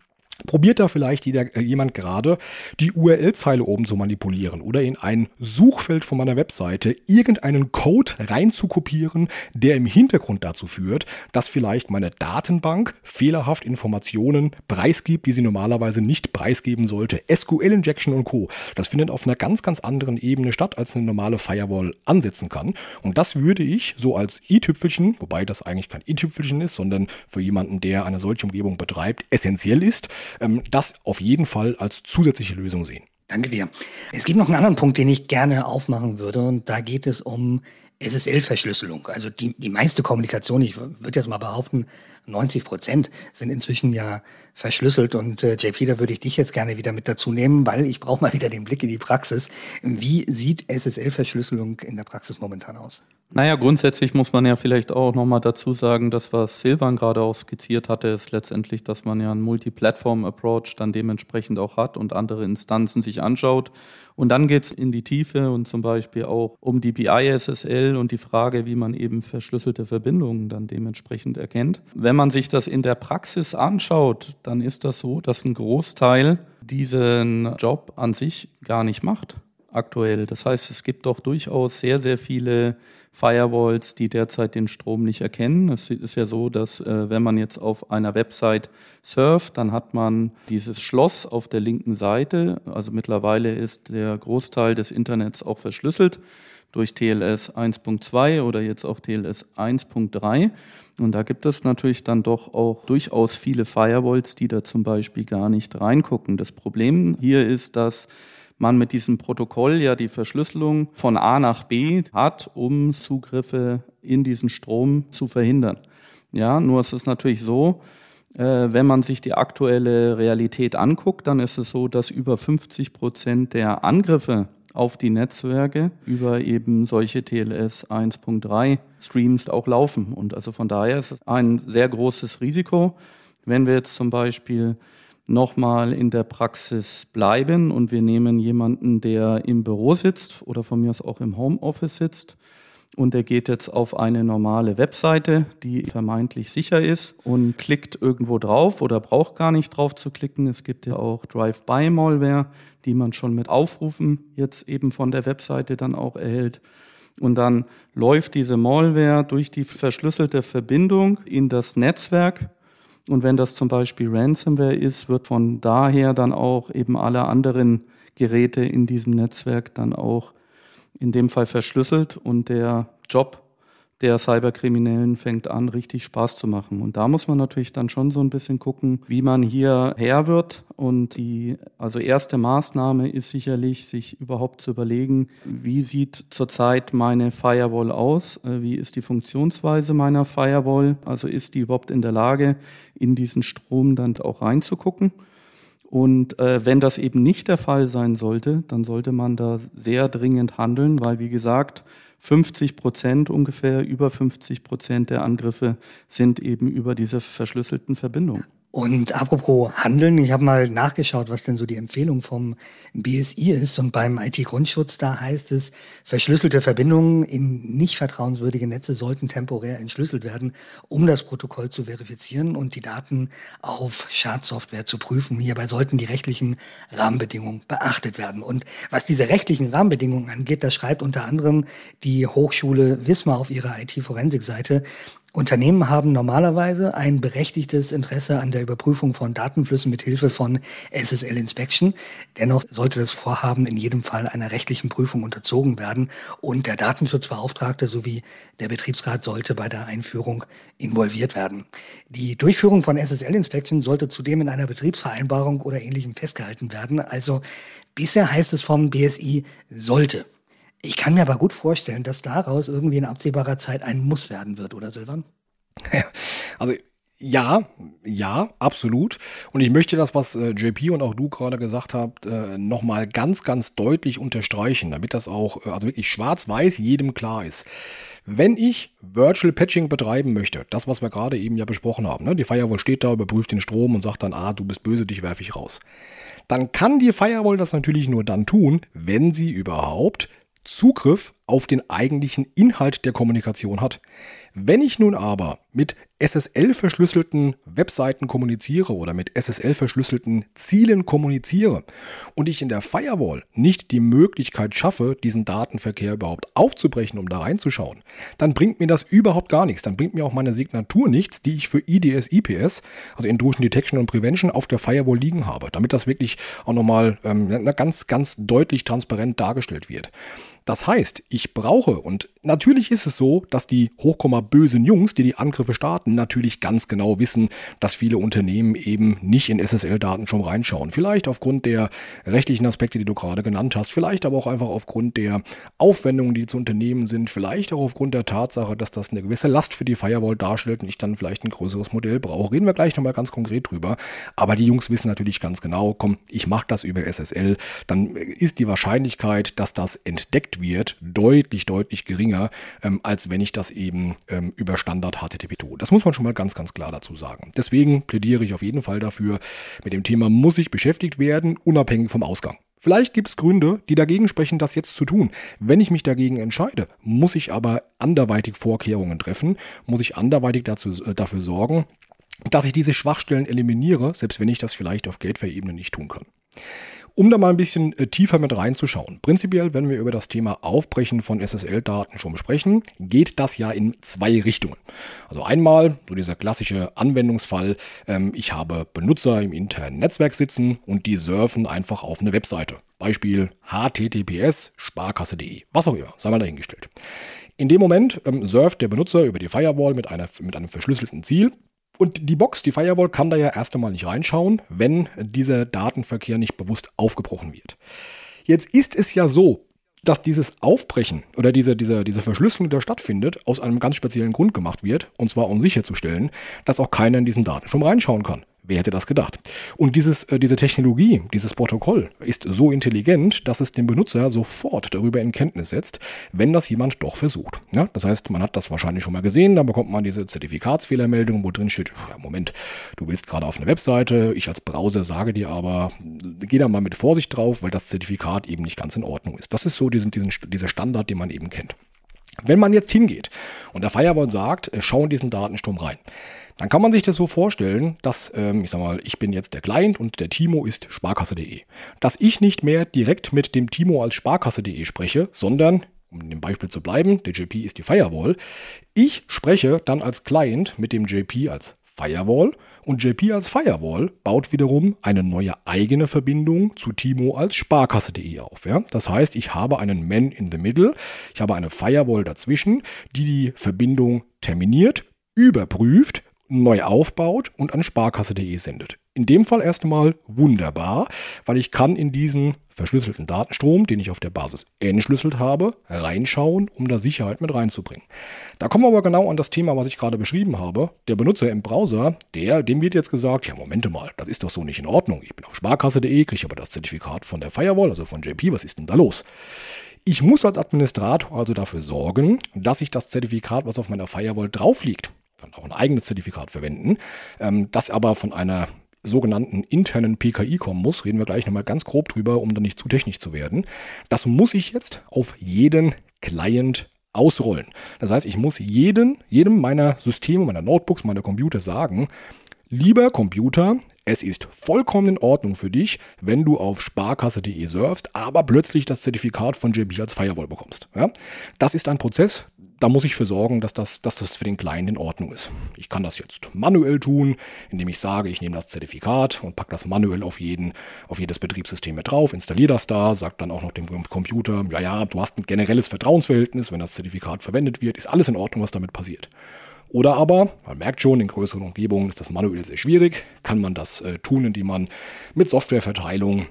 Probiert da vielleicht jeder, äh, jemand gerade, die URL-Zeile oben zu manipulieren oder in ein Suchfeld von meiner Webseite irgendeinen Code reinzukopieren, der im Hintergrund dazu führt, dass vielleicht meine Datenbank fehlerhaft Informationen preisgibt, die sie normalerweise nicht preisgeben sollte. SQL-Injection und Co. Das findet auf einer ganz, ganz anderen Ebene statt, als eine normale Firewall ansetzen kann. Und das würde ich so als i-Tüpfelchen, wobei das eigentlich kein i-Tüpfelchen ist, sondern für jemanden, der eine solche Umgebung betreibt, essentiell ist, das auf jeden Fall als zusätzliche Lösung sehen. Danke dir. Es gibt noch einen anderen Punkt, den ich gerne aufmachen würde, und da geht es um SSL-Verschlüsselung. Also die, die meiste Kommunikation, ich würde jetzt mal behaupten, 90 Prozent sind inzwischen ja verschlüsselt. Und äh, JP, da würde ich dich jetzt gerne wieder mit dazu nehmen, weil ich brauche mal wieder den Blick in die Praxis. Wie sieht SSL-Verschlüsselung in der Praxis momentan aus? Naja, grundsätzlich muss man ja vielleicht auch nochmal dazu sagen, dass was Silvan gerade auch skizziert hatte, ist letztendlich, dass man ja einen Multi-Platform-Approach dann dementsprechend auch hat und andere Instanzen sich anschaut. Und dann geht's in die Tiefe und zum Beispiel auch um die BI-SSL und die Frage, wie man eben verschlüsselte Verbindungen dann dementsprechend erkennt. Wenn man sich das in der Praxis anschaut, dann ist das so, dass ein Großteil diesen Job an sich gar nicht macht aktuell. Das heißt, es gibt doch durchaus sehr, sehr viele Firewalls, die derzeit den Strom nicht erkennen. Es ist ja so, dass äh, wenn man jetzt auf einer Website surft, dann hat man dieses Schloss auf der linken Seite. Also mittlerweile ist der Großteil des Internets auch verschlüsselt durch TLS 1.2 oder jetzt auch TLS 1.3. Und da gibt es natürlich dann doch auch durchaus viele Firewalls, die da zum Beispiel gar nicht reingucken. Das Problem hier ist, dass man mit diesem Protokoll ja die Verschlüsselung von A nach B hat, um Zugriffe in diesen Strom zu verhindern. Ja, nur ist es natürlich so, äh, wenn man sich die aktuelle Realität anguckt, dann ist es so, dass über 50 Prozent der Angriffe auf die Netzwerke über eben solche TLS 1.3 Streams auch laufen. Und also von daher ist es ein sehr großes Risiko. Wenn wir jetzt zum Beispiel nochmal in der Praxis bleiben und wir nehmen jemanden, der im Büro sitzt oder von mir aus auch im Homeoffice sitzt und der geht jetzt auf eine normale Webseite, die vermeintlich sicher ist und klickt irgendwo drauf oder braucht gar nicht drauf zu klicken. Es gibt ja auch Drive-by-Malware, die man schon mit Aufrufen jetzt eben von der Webseite dann auch erhält. Und dann läuft diese Malware durch die verschlüsselte Verbindung in das Netzwerk und wenn das zum Beispiel Ransomware ist, wird von daher dann auch eben alle anderen Geräte in diesem Netzwerk dann auch in dem Fall verschlüsselt und der Job der Cyberkriminellen fängt an, richtig Spaß zu machen. Und da muss man natürlich dann schon so ein bisschen gucken, wie man hier her wird. Und die, also erste Maßnahme ist sicherlich, sich überhaupt zu überlegen, wie sieht zurzeit meine Firewall aus? Äh, wie ist die Funktionsweise meiner Firewall? Also ist die überhaupt in der Lage, in diesen Strom dann auch reinzugucken? Und äh, wenn das eben nicht der Fall sein sollte, dann sollte man da sehr dringend handeln, weil wie gesagt, 50 Prozent ungefähr, über 50 Prozent der Angriffe sind eben über diese verschlüsselten Verbindungen. Und apropos Handeln, ich habe mal nachgeschaut, was denn so die Empfehlung vom BSI ist. Und beim IT-Grundschutz, da heißt es, verschlüsselte Verbindungen in nicht vertrauenswürdige Netze sollten temporär entschlüsselt werden, um das Protokoll zu verifizieren und die Daten auf Schadsoftware zu prüfen. Hierbei sollten die rechtlichen Rahmenbedingungen beachtet werden. Und was diese rechtlichen Rahmenbedingungen angeht, das schreibt unter anderem die Hochschule Wismar auf ihrer IT-Forensik-Seite. Unternehmen haben normalerweise ein berechtigtes Interesse an der Überprüfung von Datenflüssen mit Hilfe von SSL Inspection. Dennoch sollte das Vorhaben in jedem Fall einer rechtlichen Prüfung unterzogen werden und der Datenschutzbeauftragte sowie der Betriebsrat sollte bei der Einführung involviert werden. Die Durchführung von SSL Inspection sollte zudem in einer Betriebsvereinbarung oder ähnlichem festgehalten werden. Also bisher heißt es vom BSI sollte. Ich kann mir aber gut vorstellen, dass daraus irgendwie in absehbarer Zeit ein Muss werden wird, oder Silvan? Also ja, ja, absolut. Und ich möchte das, was äh, JP und auch du gerade gesagt habt, äh, nochmal ganz, ganz deutlich unterstreichen, damit das auch, äh, also wirklich schwarz-weiß jedem klar ist. Wenn ich Virtual Patching betreiben möchte, das, was wir gerade eben ja besprochen haben, ne, die Firewall steht da, überprüft den Strom und sagt dann, ah, du bist böse, dich werfe ich raus. Dann kann die Firewall das natürlich nur dann tun, wenn sie überhaupt Zugriff auf den eigentlichen Inhalt der Kommunikation hat. Wenn ich nun aber mit SSL-verschlüsselten Webseiten kommuniziere oder mit SSL-verschlüsselten Zielen kommuniziere und ich in der Firewall nicht die Möglichkeit schaffe, diesen Datenverkehr überhaupt aufzubrechen, um da reinzuschauen, dann bringt mir das überhaupt gar nichts. Dann bringt mir auch meine Signatur nichts, die ich für IDS, IPS, also Intrusion Detection und Prevention, auf der Firewall liegen habe, damit das wirklich auch nochmal ähm, ganz, ganz deutlich transparent dargestellt wird. Das heißt, ich brauche, und natürlich ist es so, dass die hochkomma bösen Jungs, die die Angriffe starten, natürlich ganz genau wissen, dass viele Unternehmen eben nicht in SSL-Daten schon reinschauen. Vielleicht aufgrund der rechtlichen Aspekte, die du gerade genannt hast, vielleicht aber auch einfach aufgrund der Aufwendungen, die zu unternehmen sind, vielleicht auch aufgrund der Tatsache, dass das eine gewisse Last für die Firewall darstellt und ich dann vielleicht ein größeres Modell brauche. Reden wir gleich nochmal ganz konkret drüber. Aber die Jungs wissen natürlich ganz genau, komm, ich mache das über SSL, dann ist die Wahrscheinlichkeit, dass das entdeckt wird, deutlich, deutlich geringer, ähm, als wenn ich das eben ähm, über Standard HTTP tue. Das muss man schon mal ganz, ganz klar dazu sagen. Deswegen plädiere ich auf jeden Fall dafür, mit dem Thema muss ich beschäftigt werden, unabhängig vom Ausgang. Vielleicht gibt es Gründe, die dagegen sprechen, das jetzt zu tun. Wenn ich mich dagegen entscheide, muss ich aber anderweitig Vorkehrungen treffen, muss ich anderweitig dazu, äh, dafür sorgen, dass ich diese Schwachstellen eliminiere, selbst wenn ich das vielleicht auf Gateway-Ebene nicht tun kann. Um da mal ein bisschen äh, tiefer mit reinzuschauen. Prinzipiell, wenn wir über das Thema Aufbrechen von SSL-Daten schon sprechen, geht das ja in zwei Richtungen. Also einmal so dieser klassische Anwendungsfall, ähm, ich habe Benutzer im internen Netzwerk sitzen und die surfen einfach auf eine Webseite. Beispiel https sparkasse.de, was auch immer, sei mal dahingestellt. In dem Moment ähm, surft der Benutzer über die Firewall mit, einer, mit einem verschlüsselten Ziel und die Box, die Firewall, kann da ja erst einmal nicht reinschauen, wenn dieser Datenverkehr nicht bewusst aufgebrochen wird. Jetzt ist es ja so, dass dieses Aufbrechen oder diese, diese, diese Verschlüsselung, die da stattfindet, aus einem ganz speziellen Grund gemacht wird, und zwar um sicherzustellen, dass auch keiner in diesen Daten schon reinschauen kann. Wer hätte das gedacht? Und dieses, äh, diese Technologie, dieses Protokoll ist so intelligent, dass es den Benutzer sofort darüber in Kenntnis setzt, wenn das jemand doch versucht. Ja, das heißt, man hat das wahrscheinlich schon mal gesehen, dann bekommt man diese Zertifikatsfehlermeldung, wo drin steht, ja, Moment, du willst gerade auf eine Webseite, ich als Browser sage dir aber, geh da mal mit Vorsicht drauf, weil das Zertifikat eben nicht ganz in Ordnung ist. Das ist so diesen, diesen, dieser Standard, den man eben kennt. Wenn man jetzt hingeht und der Firewall sagt, äh, schau in diesen Datenstrom rein, dann kann man sich das so vorstellen, dass, ähm, ich sag mal, ich bin jetzt der Client und der Timo ist Sparkasse.de. Dass ich nicht mehr direkt mit dem Timo als Sparkasse.de spreche, sondern, um in dem Beispiel zu bleiben, der JP ist die Firewall. Ich spreche dann als Client mit dem JP als Firewall und JP als Firewall baut wiederum eine neue eigene Verbindung zu Timo als Sparkasse.de auf. Ja? Das heißt, ich habe einen Man in the Middle, ich habe eine Firewall dazwischen, die die Verbindung terminiert, überprüft, neu aufbaut und an sparkasse.de sendet. In dem Fall erst einmal wunderbar, weil ich kann in diesen verschlüsselten Datenstrom, den ich auf der Basis entschlüsselt habe, reinschauen, um da Sicherheit mit reinzubringen. Da kommen wir aber genau an das Thema, was ich gerade beschrieben habe. Der Benutzer im Browser, der, dem wird jetzt gesagt, ja, Momente mal, das ist doch so nicht in Ordnung. Ich bin auf sparkasse.de, kriege aber das Zertifikat von der Firewall, also von JP, was ist denn da los? Ich muss als Administrator also dafür sorgen, dass ich das Zertifikat, was auf meiner Firewall drauf liegt, kann auch ein eigenes Zertifikat verwenden, ähm, das aber von einer sogenannten internen PKI kommen muss, reden wir gleich nochmal ganz grob drüber, um dann nicht zu technisch zu werden. Das muss ich jetzt auf jeden Client ausrollen. Das heißt, ich muss jeden, jedem meiner Systeme, meiner Notebooks, meiner Computer sagen, lieber Computer, es ist vollkommen in Ordnung für dich, wenn du auf sparkasse.de surfst, aber plötzlich das Zertifikat von JB als Firewall bekommst. Ja? Das ist ein Prozess, da muss ich für sorgen, dass das, dass das für den Client in Ordnung ist. Ich kann das jetzt manuell tun, indem ich sage, ich nehme das Zertifikat und packe das manuell auf, jeden, auf jedes Betriebssystem mit drauf, installiere das da, sage dann auch noch dem Computer, ja, ja, du hast ein generelles Vertrauensverhältnis, wenn das Zertifikat verwendet wird, ist alles in Ordnung, was damit passiert. Oder aber, man merkt schon, in größeren Umgebungen ist das manuell sehr schwierig, kann man das äh, tun, indem man mit Softwareverteilung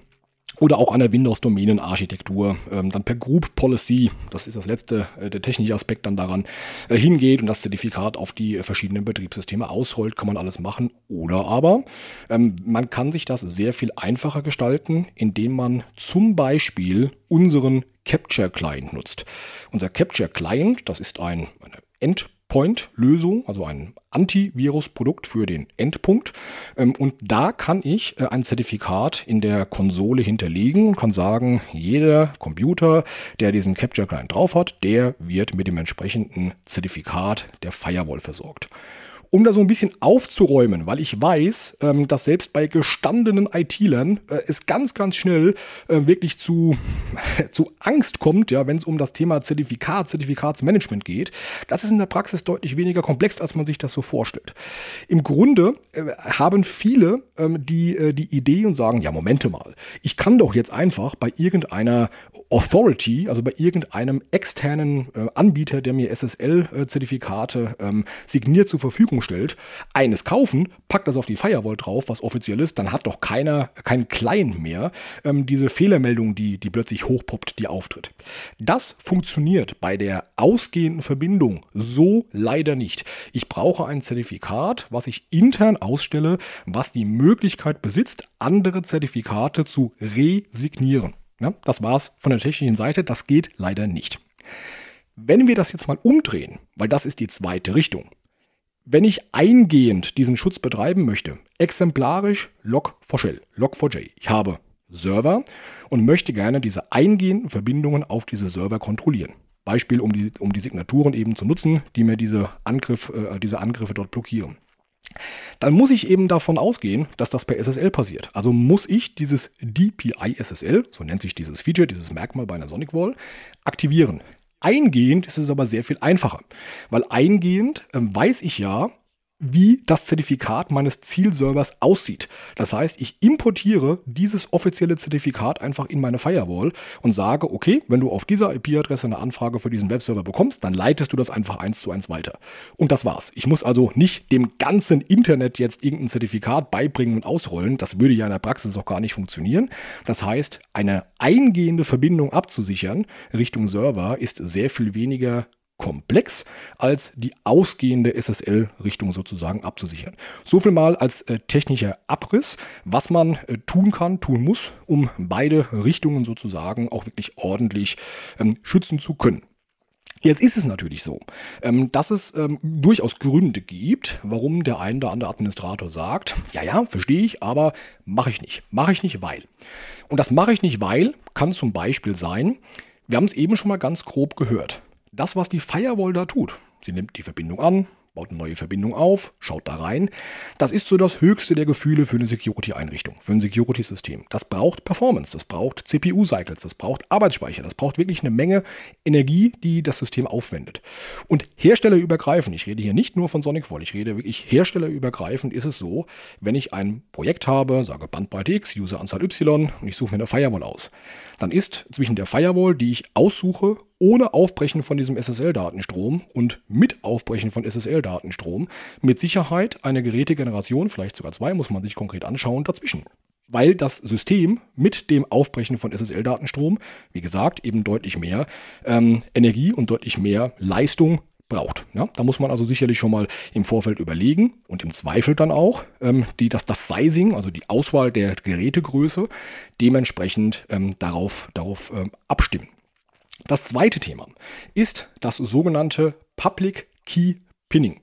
oder auch einer Windows-Domänenarchitektur ähm, dann per Group Policy, das ist das letzte, äh, der technische Aspekt dann daran, äh, hingeht und das Zertifikat auf die äh, verschiedenen Betriebssysteme ausrollt, kann man alles machen. Oder aber ähm, man kann sich das sehr viel einfacher gestalten, indem man zum Beispiel unseren Capture Client nutzt. Unser Capture Client, das ist ein, eine End Endpoint-Lösung, also ein Antivirus-Produkt für den Endpunkt. Ähm, und da kann ich äh, ein Zertifikat in der Konsole hinterlegen und kann sagen, jeder Computer, der diesen Capture Client drauf hat, der wird mit dem entsprechenden Zertifikat der Firewall versorgt um da so ein bisschen aufzuräumen, weil ich weiß, ähm, dass selbst bei gestandenen IT-Lern äh, es ganz, ganz schnell äh, wirklich zu, zu Angst kommt, ja, wenn es um das Thema Zertifikat, Zertifikatsmanagement geht. Das ist in der Praxis deutlich weniger komplex, als man sich das so vorstellt. Im Grunde äh, haben viele ähm, die, äh, die Idee und sagen, ja, Momente mal, ich kann doch jetzt einfach bei irgendeiner Authority, also bei irgendeinem externen äh, Anbieter, der mir SSL-Zertifikate äh, ähm, signiert zur Verfügung stellt, eines kaufen, packt das auf die Firewall drauf, was offiziell ist, dann hat doch keiner, kein Client mehr ähm, diese Fehlermeldung, die, die plötzlich hochpoppt, die auftritt. Das funktioniert bei der ausgehenden Verbindung so leider nicht. Ich brauche ein Zertifikat, was ich intern ausstelle, was die Möglichkeit besitzt, andere Zertifikate zu resignieren. Ja, das war's von der technischen Seite, das geht leider nicht. Wenn wir das jetzt mal umdrehen, weil das ist die zweite Richtung, wenn ich eingehend diesen Schutz betreiben möchte, exemplarisch Log4Shell, Log4j, ich habe Server und möchte gerne diese eingehenden Verbindungen auf diese Server kontrollieren. Beispiel, um die, um die Signaturen eben zu nutzen, die mir diese, Angriff, äh, diese Angriffe dort blockieren. Dann muss ich eben davon ausgehen, dass das per SSL passiert. Also muss ich dieses DPI SSL, so nennt sich dieses Feature, dieses Merkmal bei einer Sonic Wall, aktivieren. Eingehend ist es aber sehr viel einfacher, weil eingehend äh, weiß ich ja, wie das Zertifikat meines Zielservers aussieht. Das heißt, ich importiere dieses offizielle Zertifikat einfach in meine Firewall und sage, okay, wenn du auf dieser IP-Adresse eine Anfrage für diesen Webserver bekommst, dann leitest du das einfach eins zu eins weiter. Und das war's. Ich muss also nicht dem ganzen Internet jetzt irgendein Zertifikat beibringen und ausrollen. Das würde ja in der Praxis auch gar nicht funktionieren. Das heißt, eine eingehende Verbindung abzusichern Richtung Server ist sehr viel weniger komplex, als die ausgehende SSL-Richtung sozusagen abzusichern. So viel mal als äh, technischer Abriss, was man äh, tun kann, tun muss, um beide Richtungen sozusagen auch wirklich ordentlich ähm, schützen zu können. Jetzt ist es natürlich so, ähm, dass es ähm, durchaus Gründe gibt, warum der ein oder andere Administrator sagt, ja, ja, verstehe ich, aber mache ich nicht. Mache ich nicht, weil. Und das mache ich nicht, weil kann zum Beispiel sein, wir haben es eben schon mal ganz grob gehört das, was die Firewall da tut, sie nimmt die Verbindung an, baut eine neue Verbindung auf, schaut da rein. Das ist so das höchste der Gefühle für eine Security-Einrichtung, für ein Security-System. Das braucht Performance, das braucht CPU-Cycles, das braucht Arbeitsspeicher, das braucht wirklich eine Menge Energie, die das System aufwendet. Und herstellerübergreifend, ich rede hier nicht nur von SonicWall, ich rede wirklich herstellerübergreifend, ist es so, wenn ich ein Projekt habe, sage Bandbreite X, Useranzahl Y und ich suche mir eine Firewall aus, dann ist zwischen der Firewall, die ich aussuche, ohne Aufbrechen von diesem SSL-Datenstrom und mit Aufbrechen von SSL-Datenstrom mit Sicherheit eine Gerätegeneration, vielleicht sogar zwei, muss man sich konkret anschauen, dazwischen. Weil das System mit dem Aufbrechen von SSL-Datenstrom, wie gesagt, eben deutlich mehr ähm, Energie und deutlich mehr Leistung braucht. Ja, da muss man also sicherlich schon mal im Vorfeld überlegen und im Zweifel dann auch ähm, die, das, das Sizing, also die Auswahl der Gerätegröße, dementsprechend ähm, darauf, darauf ähm, abstimmen. Das zweite Thema ist das sogenannte Public Key Pinning.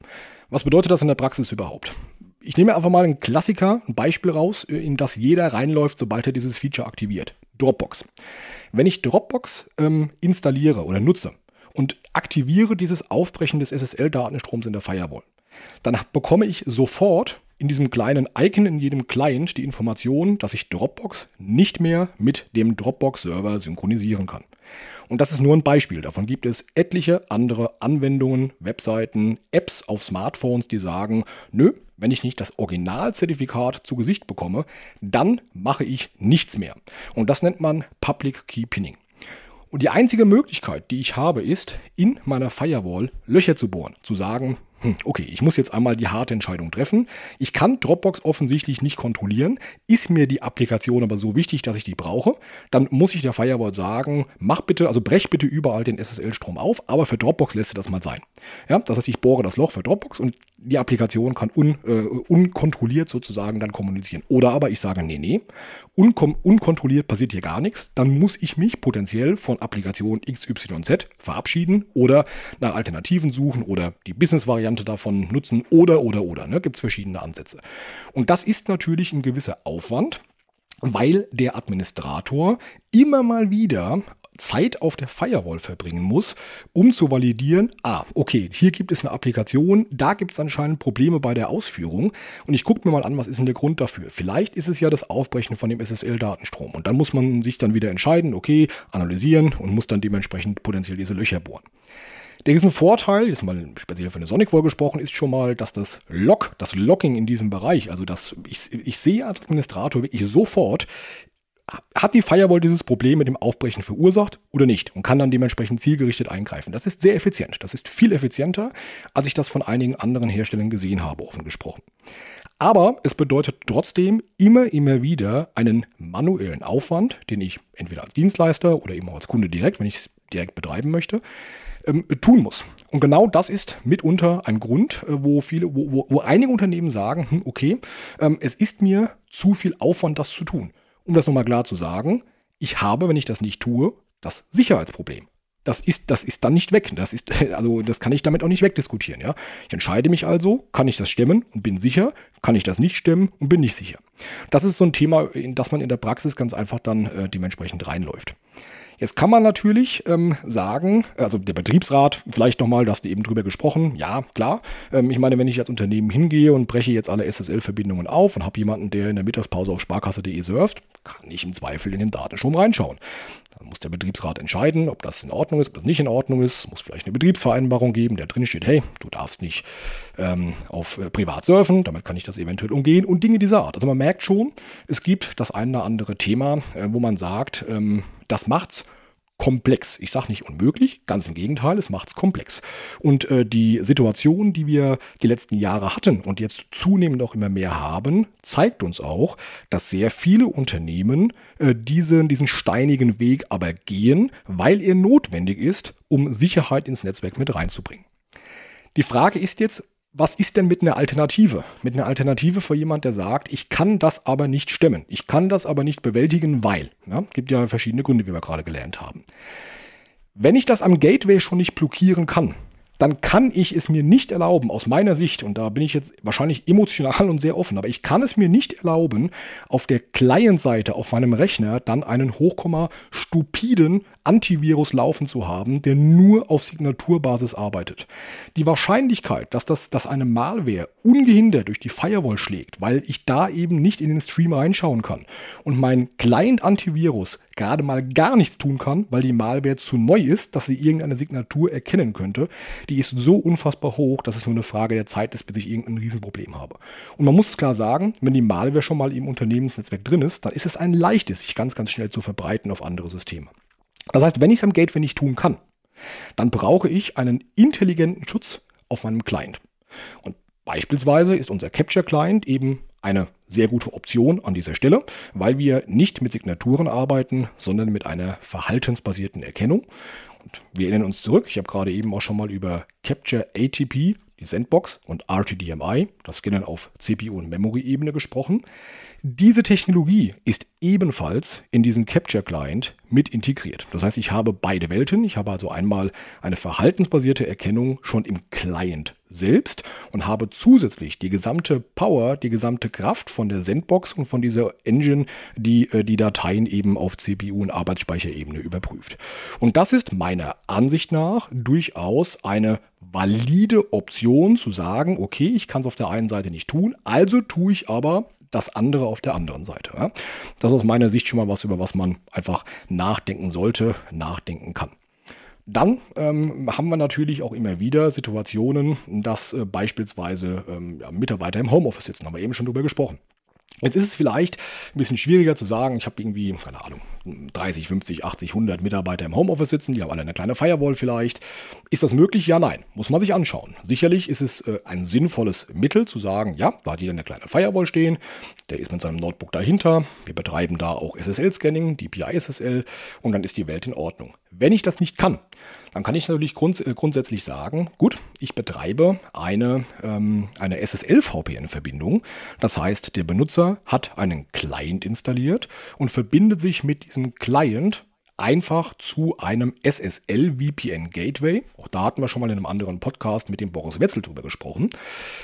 Was bedeutet das in der Praxis überhaupt? Ich nehme einfach mal einen Klassiker, ein Beispiel raus, in das jeder reinläuft, sobald er dieses Feature aktiviert. Dropbox. Wenn ich Dropbox ähm, installiere oder nutze, und aktiviere dieses Aufbrechen des SSL-Datenstroms in der Firewall. Dann bekomme ich sofort in diesem kleinen Icon in jedem Client die Information, dass ich Dropbox nicht mehr mit dem Dropbox-Server synchronisieren kann. Und das ist nur ein Beispiel. Davon gibt es etliche andere Anwendungen, Webseiten, Apps auf Smartphones, die sagen, nö, wenn ich nicht das Originalzertifikat zu Gesicht bekomme, dann mache ich nichts mehr. Und das nennt man Public Key Pinning. Und die einzige Möglichkeit, die ich habe, ist, in meiner Firewall Löcher zu bohren. Zu sagen, hm, okay, ich muss jetzt einmal die harte Entscheidung treffen. Ich kann Dropbox offensichtlich nicht kontrollieren. Ist mir die Applikation aber so wichtig, dass ich die brauche, dann muss ich der Firewall sagen, mach bitte, also brech bitte überall den SSL-Strom auf, aber für Dropbox lässt du das mal sein. Ja, das heißt, ich bohre das Loch für Dropbox und die Applikation kann un, äh, unkontrolliert sozusagen dann kommunizieren. Oder aber ich sage, nee, nee, unkon unkontrolliert passiert hier gar nichts, dann muss ich mich potenziell von Applikation XYZ verabschieden oder nach Alternativen suchen oder die Business-Variante davon nutzen oder, oder, oder. Ne? Gibt es verschiedene Ansätze. Und das ist natürlich ein gewisser Aufwand weil der Administrator immer mal wieder Zeit auf der Firewall verbringen muss, um zu validieren, ah, okay, hier gibt es eine Applikation, da gibt es anscheinend Probleme bei der Ausführung und ich gucke mir mal an, was ist denn der Grund dafür. Vielleicht ist es ja das Aufbrechen von dem SSL-Datenstrom und dann muss man sich dann wieder entscheiden, okay, analysieren und muss dann dementsprechend potenziell diese Löcher bohren. Der riesen Vorteil, jetzt mal speziell für eine Sonic Wall gesprochen, ist schon mal, dass das Log, das Logging in diesem Bereich, also das, ich, ich sehe als Administrator wirklich sofort, hat die Firewall dieses Problem mit dem Aufbrechen verursacht oder nicht und kann dann dementsprechend zielgerichtet eingreifen. Das ist sehr effizient. Das ist viel effizienter, als ich das von einigen anderen Herstellern gesehen habe, offen gesprochen. Aber es bedeutet trotzdem immer, immer wieder einen manuellen Aufwand, den ich entweder als Dienstleister oder eben auch als Kunde direkt, wenn ich es direkt betreiben möchte, ähm, tun muss. Und genau das ist mitunter ein Grund, äh, wo viele, wo, wo, wo einige Unternehmen sagen, hm, okay, ähm, es ist mir zu viel Aufwand, das zu tun um das nochmal klar zu sagen, ich habe, wenn ich das nicht tue, das Sicherheitsproblem. Das ist, das ist dann nicht weg. Das ist, also das kann ich damit auch nicht wegdiskutieren. Ja? Ich entscheide mich also, kann ich das stemmen und bin sicher, kann ich das nicht stemmen und bin nicht sicher. Das ist so ein Thema, in das man in der Praxis ganz einfach dann äh, dementsprechend reinläuft. Jetzt kann man natürlich ähm, sagen, also der Betriebsrat, vielleicht nochmal, da hast du eben drüber gesprochen, ja, klar. Ähm, ich meine, wenn ich als Unternehmen hingehe und breche jetzt alle SSL-Verbindungen auf und habe jemanden, der in der Mittagspause auf sparkasse.de surft, kann ich im Zweifel in den Datenstrom reinschauen. Dann muss der Betriebsrat entscheiden, ob das in Ordnung ist, ob das nicht in Ordnung ist. Muss vielleicht eine Betriebsvereinbarung geben, der drin steht, hey, du darfst nicht ähm, auf äh, privat surfen, damit kann ich das eventuell umgehen und Dinge dieser Art. Also man merkt schon, es gibt das eine oder andere Thema, äh, wo man sagt, ähm, das macht's komplex. Ich sage nicht unmöglich, ganz im Gegenteil, es macht es komplex. Und äh, die Situation, die wir die letzten Jahre hatten und jetzt zunehmend auch immer mehr haben, zeigt uns auch, dass sehr viele Unternehmen äh, diesen, diesen steinigen Weg aber gehen, weil er notwendig ist, um Sicherheit ins Netzwerk mit reinzubringen. Die Frage ist jetzt, was ist denn mit einer Alternative? Mit einer Alternative für jemand, der sagt, ich kann das aber nicht stemmen. Ich kann das aber nicht bewältigen, weil. Ja, gibt ja verschiedene Gründe, wie wir gerade gelernt haben. Wenn ich das am Gateway schon nicht blockieren kann, dann kann ich es mir nicht erlauben, aus meiner Sicht, und da bin ich jetzt wahrscheinlich emotional und sehr offen, aber ich kann es mir nicht erlauben, auf der Client-Seite auf meinem Rechner dann einen hochkomma stupiden Antivirus laufen zu haben, der nur auf Signaturbasis arbeitet. Die Wahrscheinlichkeit, dass, das, dass eine Malware ungehindert durch die Firewall schlägt, weil ich da eben nicht in den Stream reinschauen kann und mein Client-Antivirus gerade mal gar nichts tun kann, weil die Malware zu neu ist, dass sie irgendeine Signatur erkennen könnte, die ist so unfassbar hoch, dass es nur eine Frage der Zeit ist, bis ich irgendein Riesenproblem habe. Und man muss es klar sagen, wenn die Malware schon mal im Unternehmensnetzwerk drin ist, dann ist es ein leichtes, sich ganz, ganz schnell zu verbreiten auf andere Systeme. Das heißt, wenn ich es am Gateway nicht tun kann, dann brauche ich einen intelligenten Schutz auf meinem Client. Und beispielsweise ist unser Capture Client eben eine sehr gute Option an dieser Stelle, weil wir nicht mit Signaturen arbeiten, sondern mit einer verhaltensbasierten Erkennung. Und wir erinnern uns zurück, ich habe gerade eben auch schon mal über Capture ATP, die Sandbox und RTDMI, das Scannen auf CPU- und Memory-Ebene gesprochen. Diese Technologie ist ebenfalls in diesem Capture Client mit integriert. Das heißt, ich habe beide Welten. Ich habe also einmal eine verhaltensbasierte Erkennung schon im Client selbst und habe zusätzlich die gesamte Power, die gesamte Kraft von der Sandbox und von dieser Engine, die äh, die Dateien eben auf CPU- und Arbeitsspeicherebene überprüft. Und das ist meiner Ansicht nach durchaus eine valide Option zu sagen, okay, ich kann es auf der einen Seite nicht tun, also tue ich aber das andere auf der anderen Seite. Ja? Das ist aus meiner Sicht schon mal was, über was man einfach nachdenken sollte, nachdenken kann. Dann ähm, haben wir natürlich auch immer wieder Situationen, dass äh, beispielsweise ähm, ja, Mitarbeiter im Homeoffice sitzen, haben wir eben schon drüber gesprochen. Jetzt ist es vielleicht ein bisschen schwieriger zu sagen, ich habe irgendwie, keine Ahnung, 30, 50, 80, 100 Mitarbeiter im Homeoffice sitzen, die haben alle eine kleine Firewall vielleicht. Ist das möglich? Ja, nein. Muss man sich anschauen. Sicherlich ist es äh, ein sinnvolles Mittel zu sagen, ja, da hat jeder eine kleine Firewall stehen, der ist mit seinem Notebook dahinter, wir betreiben da auch SSL-Scanning, DPI-SSL und dann ist die Welt in Ordnung. Wenn ich das nicht kann, dann kann ich natürlich grunds äh, grundsätzlich sagen, gut, ich betreibe eine, ähm, eine SSL-VPN-Verbindung. Das heißt, der Benutzer hat einen Client installiert und verbindet sich mit diesem Client einfach zu einem SSL VPN Gateway. Auch da hatten wir schon mal in einem anderen Podcast mit dem Boris Wetzel drüber gesprochen.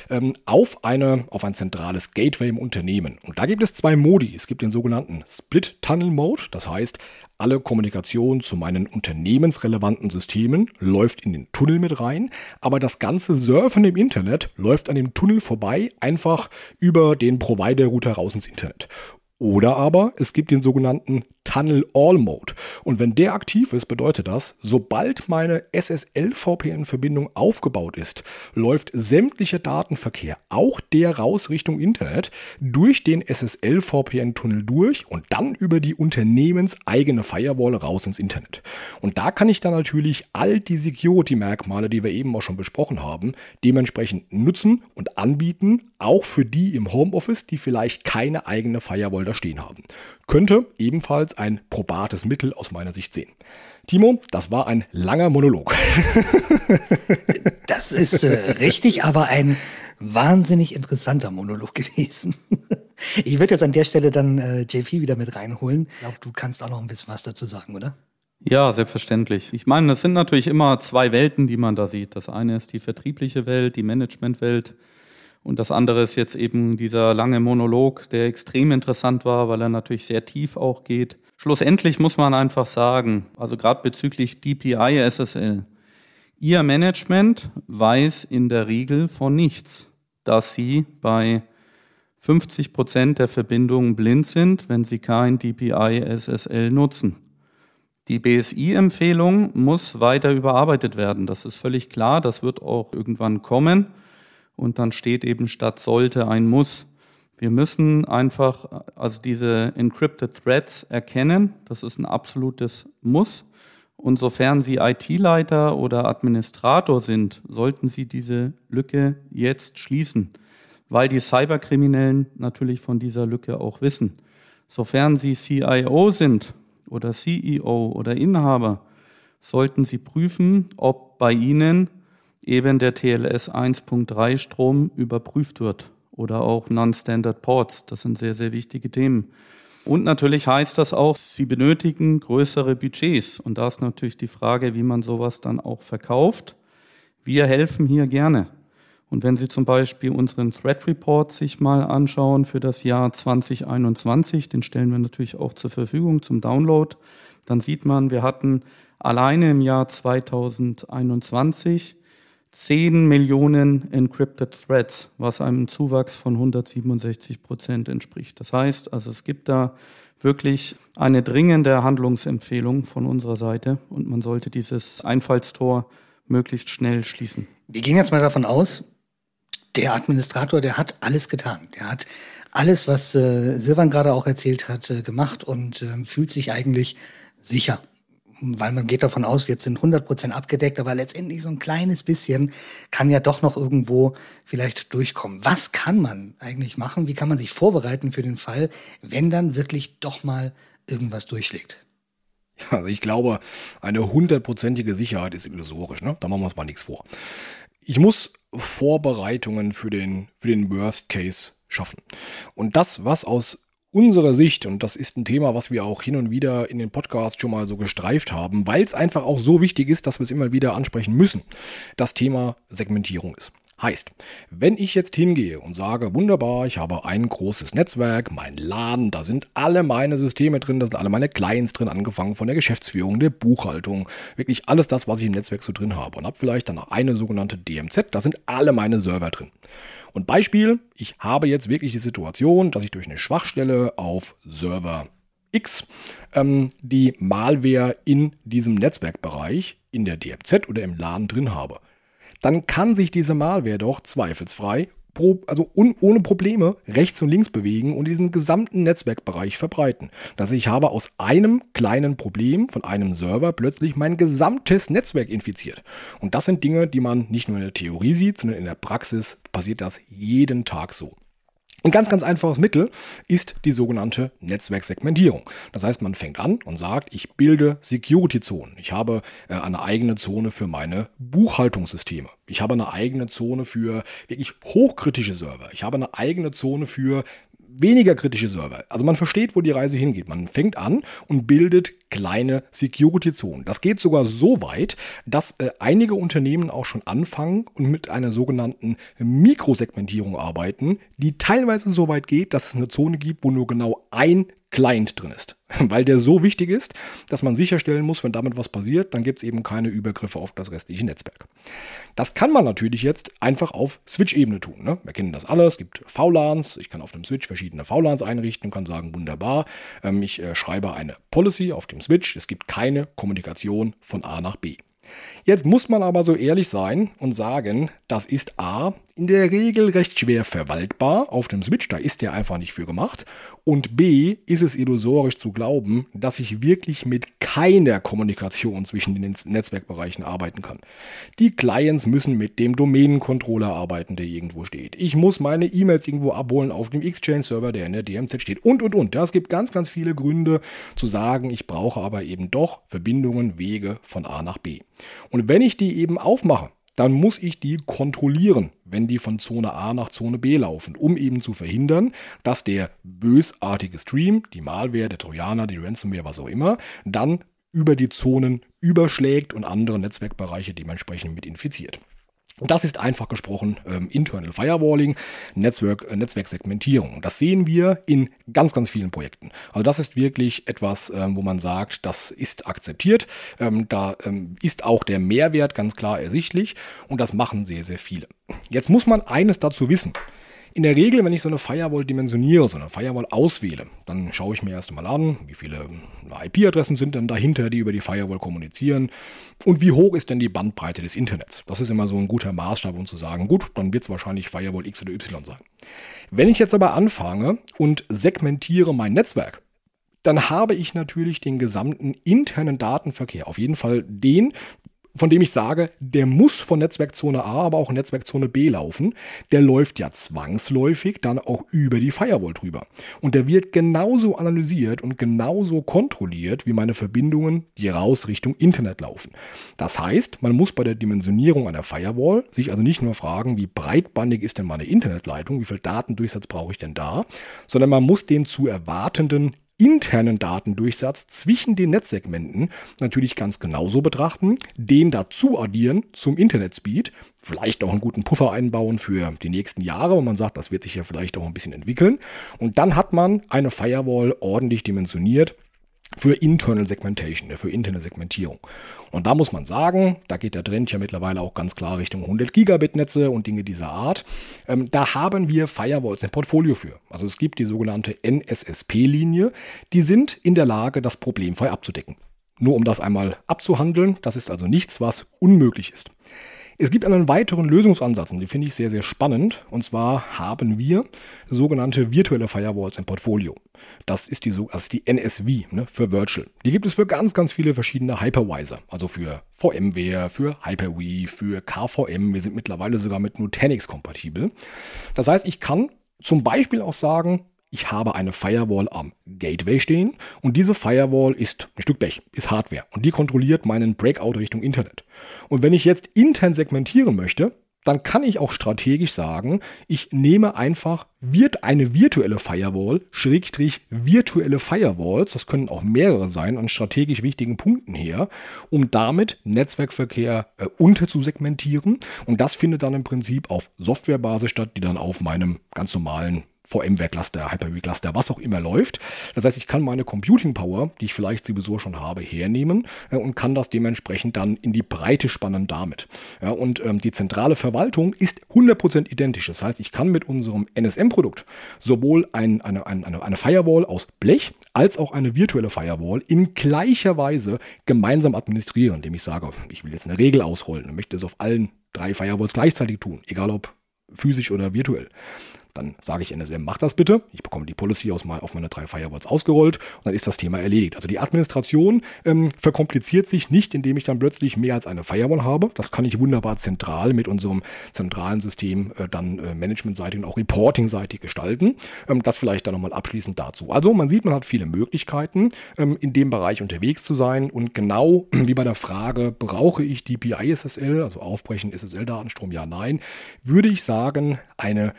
Ähm, auf, eine, auf ein zentrales Gateway im Unternehmen. Und da gibt es zwei Modi. Es gibt den sogenannten Split Tunnel Mode. Das heißt, alle Kommunikation zu meinen unternehmensrelevanten Systemen läuft in den Tunnel mit rein, aber das ganze Surfen im Internet läuft an dem Tunnel vorbei, einfach über den Provider-Router raus ins Internet. Oder aber es gibt den sogenannten Tunnel All Mode. Und wenn der aktiv ist, bedeutet das, sobald meine SSL-VPN-Verbindung aufgebaut ist, läuft sämtlicher Datenverkehr, auch der raus Richtung Internet, durch den SSL-VPN-Tunnel durch und dann über die unternehmenseigene Firewall raus ins Internet. Und da kann ich dann natürlich all die Security-Merkmale, die wir eben auch schon besprochen haben, dementsprechend nutzen und anbieten, auch für die im Homeoffice, die vielleicht keine eigene Firewall da stehen haben. Könnte ebenfalls ein probates Mittel aus meiner Sicht sehen. Timo, das war ein langer Monolog. das ist äh, richtig, aber ein wahnsinnig interessanter Monolog gewesen. Ich würde jetzt an der Stelle dann äh, JP wieder mit reinholen. Ich glaube, du kannst auch noch ein bisschen was dazu sagen, oder? Ja, selbstverständlich. Ich meine, es sind natürlich immer zwei Welten, die man da sieht. Das eine ist die vertriebliche Welt, die Managementwelt. Und das andere ist jetzt eben dieser lange Monolog, der extrem interessant war, weil er natürlich sehr tief auch geht. Schlussendlich muss man einfach sagen, also gerade bezüglich DPI SSL, Ihr Management weiß in der Regel von nichts, dass Sie bei 50 Prozent der Verbindungen blind sind, wenn Sie kein DPI SSL nutzen. Die BSI-Empfehlung muss weiter überarbeitet werden. Das ist völlig klar. Das wird auch irgendwann kommen und dann steht eben statt sollte ein muss. Wir müssen einfach also diese encrypted Threads erkennen. Das ist ein absolutes Muss. Und sofern Sie IT-Leiter oder Administrator sind, sollten Sie diese Lücke jetzt schließen, weil die Cyberkriminellen natürlich von dieser Lücke auch wissen. Sofern Sie CIO sind oder CEO oder Inhaber, sollten Sie prüfen, ob bei Ihnen eben der TLS 1.3 Strom überprüft wird oder auch Non-Standard Ports. Das sind sehr, sehr wichtige Themen. Und natürlich heißt das auch, Sie benötigen größere Budgets. Und da ist natürlich die Frage, wie man sowas dann auch verkauft. Wir helfen hier gerne. Und wenn Sie zum Beispiel unseren Threat Report sich mal anschauen für das Jahr 2021, den stellen wir natürlich auch zur Verfügung zum Download, dann sieht man, wir hatten alleine im Jahr 2021 10 Millionen Encrypted Threads, was einem Zuwachs von 167 Prozent entspricht. Das heißt, also es gibt da wirklich eine dringende Handlungsempfehlung von unserer Seite und man sollte dieses Einfallstor möglichst schnell schließen. Wir gehen jetzt mal davon aus, der Administrator, der hat alles getan. Der hat alles, was äh, Silvan gerade auch erzählt hat, äh, gemacht und äh, fühlt sich eigentlich sicher weil man geht davon aus, jetzt sind 100 Prozent abgedeckt, aber letztendlich so ein kleines bisschen kann ja doch noch irgendwo vielleicht durchkommen. Was kann man eigentlich machen? Wie kann man sich vorbereiten für den Fall, wenn dann wirklich doch mal irgendwas durchschlägt? Ja, also ich glaube, eine hundertprozentige Sicherheit ist illusorisch. Ne? Da machen wir uns mal nichts vor. Ich muss Vorbereitungen für den, für den Worst Case schaffen. Und das, was aus unserer Sicht, und das ist ein Thema, was wir auch hin und wieder in den Podcasts schon mal so gestreift haben, weil es einfach auch so wichtig ist, dass wir es immer wieder ansprechen müssen, das Thema Segmentierung ist. Heißt, wenn ich jetzt hingehe und sage, wunderbar, ich habe ein großes Netzwerk, mein Laden, da sind alle meine Systeme drin, da sind alle meine Clients drin, angefangen von der Geschäftsführung, der Buchhaltung, wirklich alles das, was ich im Netzwerk so drin habe. Und habe vielleicht dann noch eine sogenannte DMZ, da sind alle meine Server drin. Und Beispiel, ich habe jetzt wirklich die Situation, dass ich durch eine Schwachstelle auf Server X ähm, die Malware in diesem Netzwerkbereich in der DMZ oder im LAN drin habe dann kann sich diese Malware doch zweifelsfrei also ohne Probleme rechts und links bewegen und diesen gesamten Netzwerkbereich verbreiten. Das heißt, ich habe aus einem kleinen Problem von einem Server plötzlich mein gesamtes Netzwerk infiziert. Und das sind Dinge, die man nicht nur in der Theorie sieht, sondern in der Praxis passiert das jeden Tag so. Ein ganz, ganz einfaches Mittel ist die sogenannte Netzwerksegmentierung. Das heißt, man fängt an und sagt, ich bilde Security-Zonen. Ich habe äh, eine eigene Zone für meine Buchhaltungssysteme. Ich habe eine eigene Zone für wirklich hochkritische Server. Ich habe eine eigene Zone für weniger kritische Server. Also man versteht, wo die Reise hingeht. Man fängt an und bildet kleine Security-Zonen. Das geht sogar so weit, dass äh, einige Unternehmen auch schon anfangen und mit einer sogenannten Mikrosegmentierung arbeiten, die teilweise so weit geht, dass es eine Zone gibt, wo nur genau ein Client drin ist. Weil der so wichtig ist, dass man sicherstellen muss, wenn damit was passiert, dann gibt es eben keine Übergriffe auf das restliche Netzwerk. Das kann man natürlich jetzt einfach auf Switch-Ebene tun. Ne? Wir kennen das alle. Es gibt VLANs. Ich kann auf dem Switch verschiedene VLANs einrichten und kann sagen, wunderbar, ähm, ich äh, schreibe eine Policy auf dem Switch. Es gibt keine Kommunikation von A nach B. Jetzt muss man aber so ehrlich sein und sagen, das ist A in der Regel recht schwer verwaltbar auf dem Switch, da ist der einfach nicht für gemacht. Und B ist es illusorisch zu glauben, dass ich wirklich mit keiner Kommunikation zwischen den Netzwerkbereichen arbeiten kann. Die Clients müssen mit dem Domänencontroller arbeiten, der irgendwo steht. Ich muss meine E-Mails irgendwo abholen auf dem Exchange-Server, der in der DMZ steht und und und. Ja, es gibt ganz, ganz viele Gründe zu sagen, ich brauche aber eben doch Verbindungen, Wege von A nach B. Und wenn ich die eben aufmache, dann muss ich die kontrollieren, wenn die von Zone A nach Zone B laufen, um eben zu verhindern, dass der bösartige Stream, die Malware, der Trojaner, die Ransomware, was auch immer, dann über die Zonen überschlägt und andere Netzwerkbereiche dementsprechend mit infiziert. Das ist einfach gesprochen ähm, Internal Firewalling, Netzwerk, äh, Netzwerksegmentierung. Das sehen wir in ganz, ganz vielen Projekten. Also das ist wirklich etwas, ähm, wo man sagt, das ist akzeptiert. Ähm, da ähm, ist auch der Mehrwert ganz klar ersichtlich und das machen sehr, sehr viele. Jetzt muss man eines dazu wissen. In der Regel, wenn ich so eine Firewall dimensioniere, so eine Firewall auswähle, dann schaue ich mir erst einmal an, wie viele IP-Adressen sind denn dahinter, die über die Firewall kommunizieren und wie hoch ist denn die Bandbreite des Internets. Das ist immer so ein guter Maßstab, um zu sagen, gut, dann wird es wahrscheinlich Firewall X oder Y sein. Wenn ich jetzt aber anfange und segmentiere mein Netzwerk, dann habe ich natürlich den gesamten internen Datenverkehr, auf jeden Fall den, von dem ich sage, der muss von Netzwerkzone A, aber auch Netzwerkzone B laufen. Der läuft ja zwangsläufig dann auch über die Firewall drüber. Und der wird genauso analysiert und genauso kontrolliert wie meine Verbindungen, die raus Richtung Internet laufen. Das heißt, man muss bei der Dimensionierung einer Firewall sich also nicht nur fragen, wie breitbandig ist denn meine Internetleitung, wie viel Datendurchsatz brauche ich denn da, sondern man muss den zu erwartenden internen Datendurchsatz zwischen den Netzsegmenten natürlich ganz genauso betrachten, den dazu addieren zum Internetspeed, vielleicht auch einen guten Puffer einbauen für die nächsten Jahre, wo man sagt, das wird sich ja vielleicht auch ein bisschen entwickeln. Und dann hat man eine Firewall ordentlich dimensioniert für Internal Segmentation, für interne Segmentierung. Und da muss man sagen, da geht der Trend ja mittlerweile auch ganz klar Richtung 100 Gigabit Netze und Dinge dieser Art. Ähm, da haben wir Firewalls im Portfolio für. Also es gibt die sogenannte NSSP-Linie. Die sind in der Lage, das problemfrei abzudecken. Nur um das einmal abzuhandeln, das ist also nichts, was unmöglich ist. Es gibt einen weiteren Lösungsansatz und den finde ich sehr, sehr spannend. Und zwar haben wir sogenannte virtuelle Firewalls im Portfolio. Das ist die, das ist die NSV ne, für Virtual. Die gibt es für ganz, ganz viele verschiedene Hypervisor. Also für VMware, für Hyper-V, für KVM. Wir sind mittlerweile sogar mit Nutanix kompatibel. Das heißt, ich kann zum Beispiel auch sagen, ich habe eine Firewall am Gateway stehen und diese Firewall ist ein Stück Blech, ist Hardware und die kontrolliert meinen Breakout Richtung Internet. Und wenn ich jetzt intern segmentieren möchte, dann kann ich auch strategisch sagen, ich nehme einfach wird eine virtuelle Firewall, Schrägstrich virtuelle Firewalls, das können auch mehrere sein, an strategisch wichtigen Punkten her, um damit Netzwerkverkehr äh, unterzusegmentieren. Und das findet dann im Prinzip auf Softwarebasis statt, die dann auf meinem ganz normalen VMware-Cluster, Hyper-V-Cluster, was auch immer läuft. Das heißt, ich kann meine Computing Power, die ich vielleicht sowieso schon habe, hernehmen äh, und kann das dementsprechend dann in die Breite spannen damit. Ja, und ähm, die zentrale Verwaltung ist 100% identisch. Das heißt, ich kann mit unserem NSM-Produkt sowohl ein, eine, eine, eine Firewall aus Blech als auch eine virtuelle Firewall in gleicher Weise gemeinsam administrieren, indem ich sage, ich will jetzt eine Regel ausrollen und möchte es auf allen drei Firewalls gleichzeitig tun, egal ob physisch oder virtuell. Dann sage ich NSM, mach das bitte. Ich bekomme die Policy aus mein, auf meine drei Firewalls ausgerollt und dann ist das Thema erledigt. Also die Administration ähm, verkompliziert sich nicht, indem ich dann plötzlich mehr als eine Firewall habe. Das kann ich wunderbar zentral mit unserem zentralen System äh, dann äh, managementseitig und auch reportingseitig gestalten. Ähm, das vielleicht dann nochmal abschließend dazu. Also man sieht, man hat viele Möglichkeiten, ähm, in dem Bereich unterwegs zu sein und genau wie bei der Frage, brauche ich die BI-SSL, also Aufbrechen SSL-Datenstrom, ja, nein, würde ich sagen, eine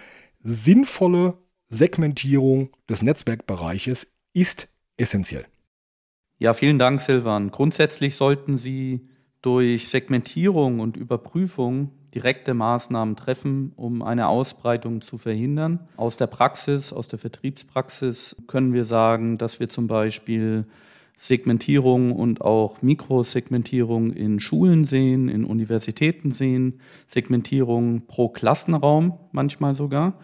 sinnvolle Segmentierung des Netzwerkbereiches ist essentiell. Ja, vielen Dank, Silvan. Grundsätzlich sollten Sie durch Segmentierung und Überprüfung direkte Maßnahmen treffen, um eine Ausbreitung zu verhindern. Aus der Praxis, aus der Vertriebspraxis können wir sagen, dass wir zum Beispiel Segmentierung und auch Mikrosegmentierung in Schulen sehen, in Universitäten sehen, Segmentierung pro Klassenraum manchmal sogar,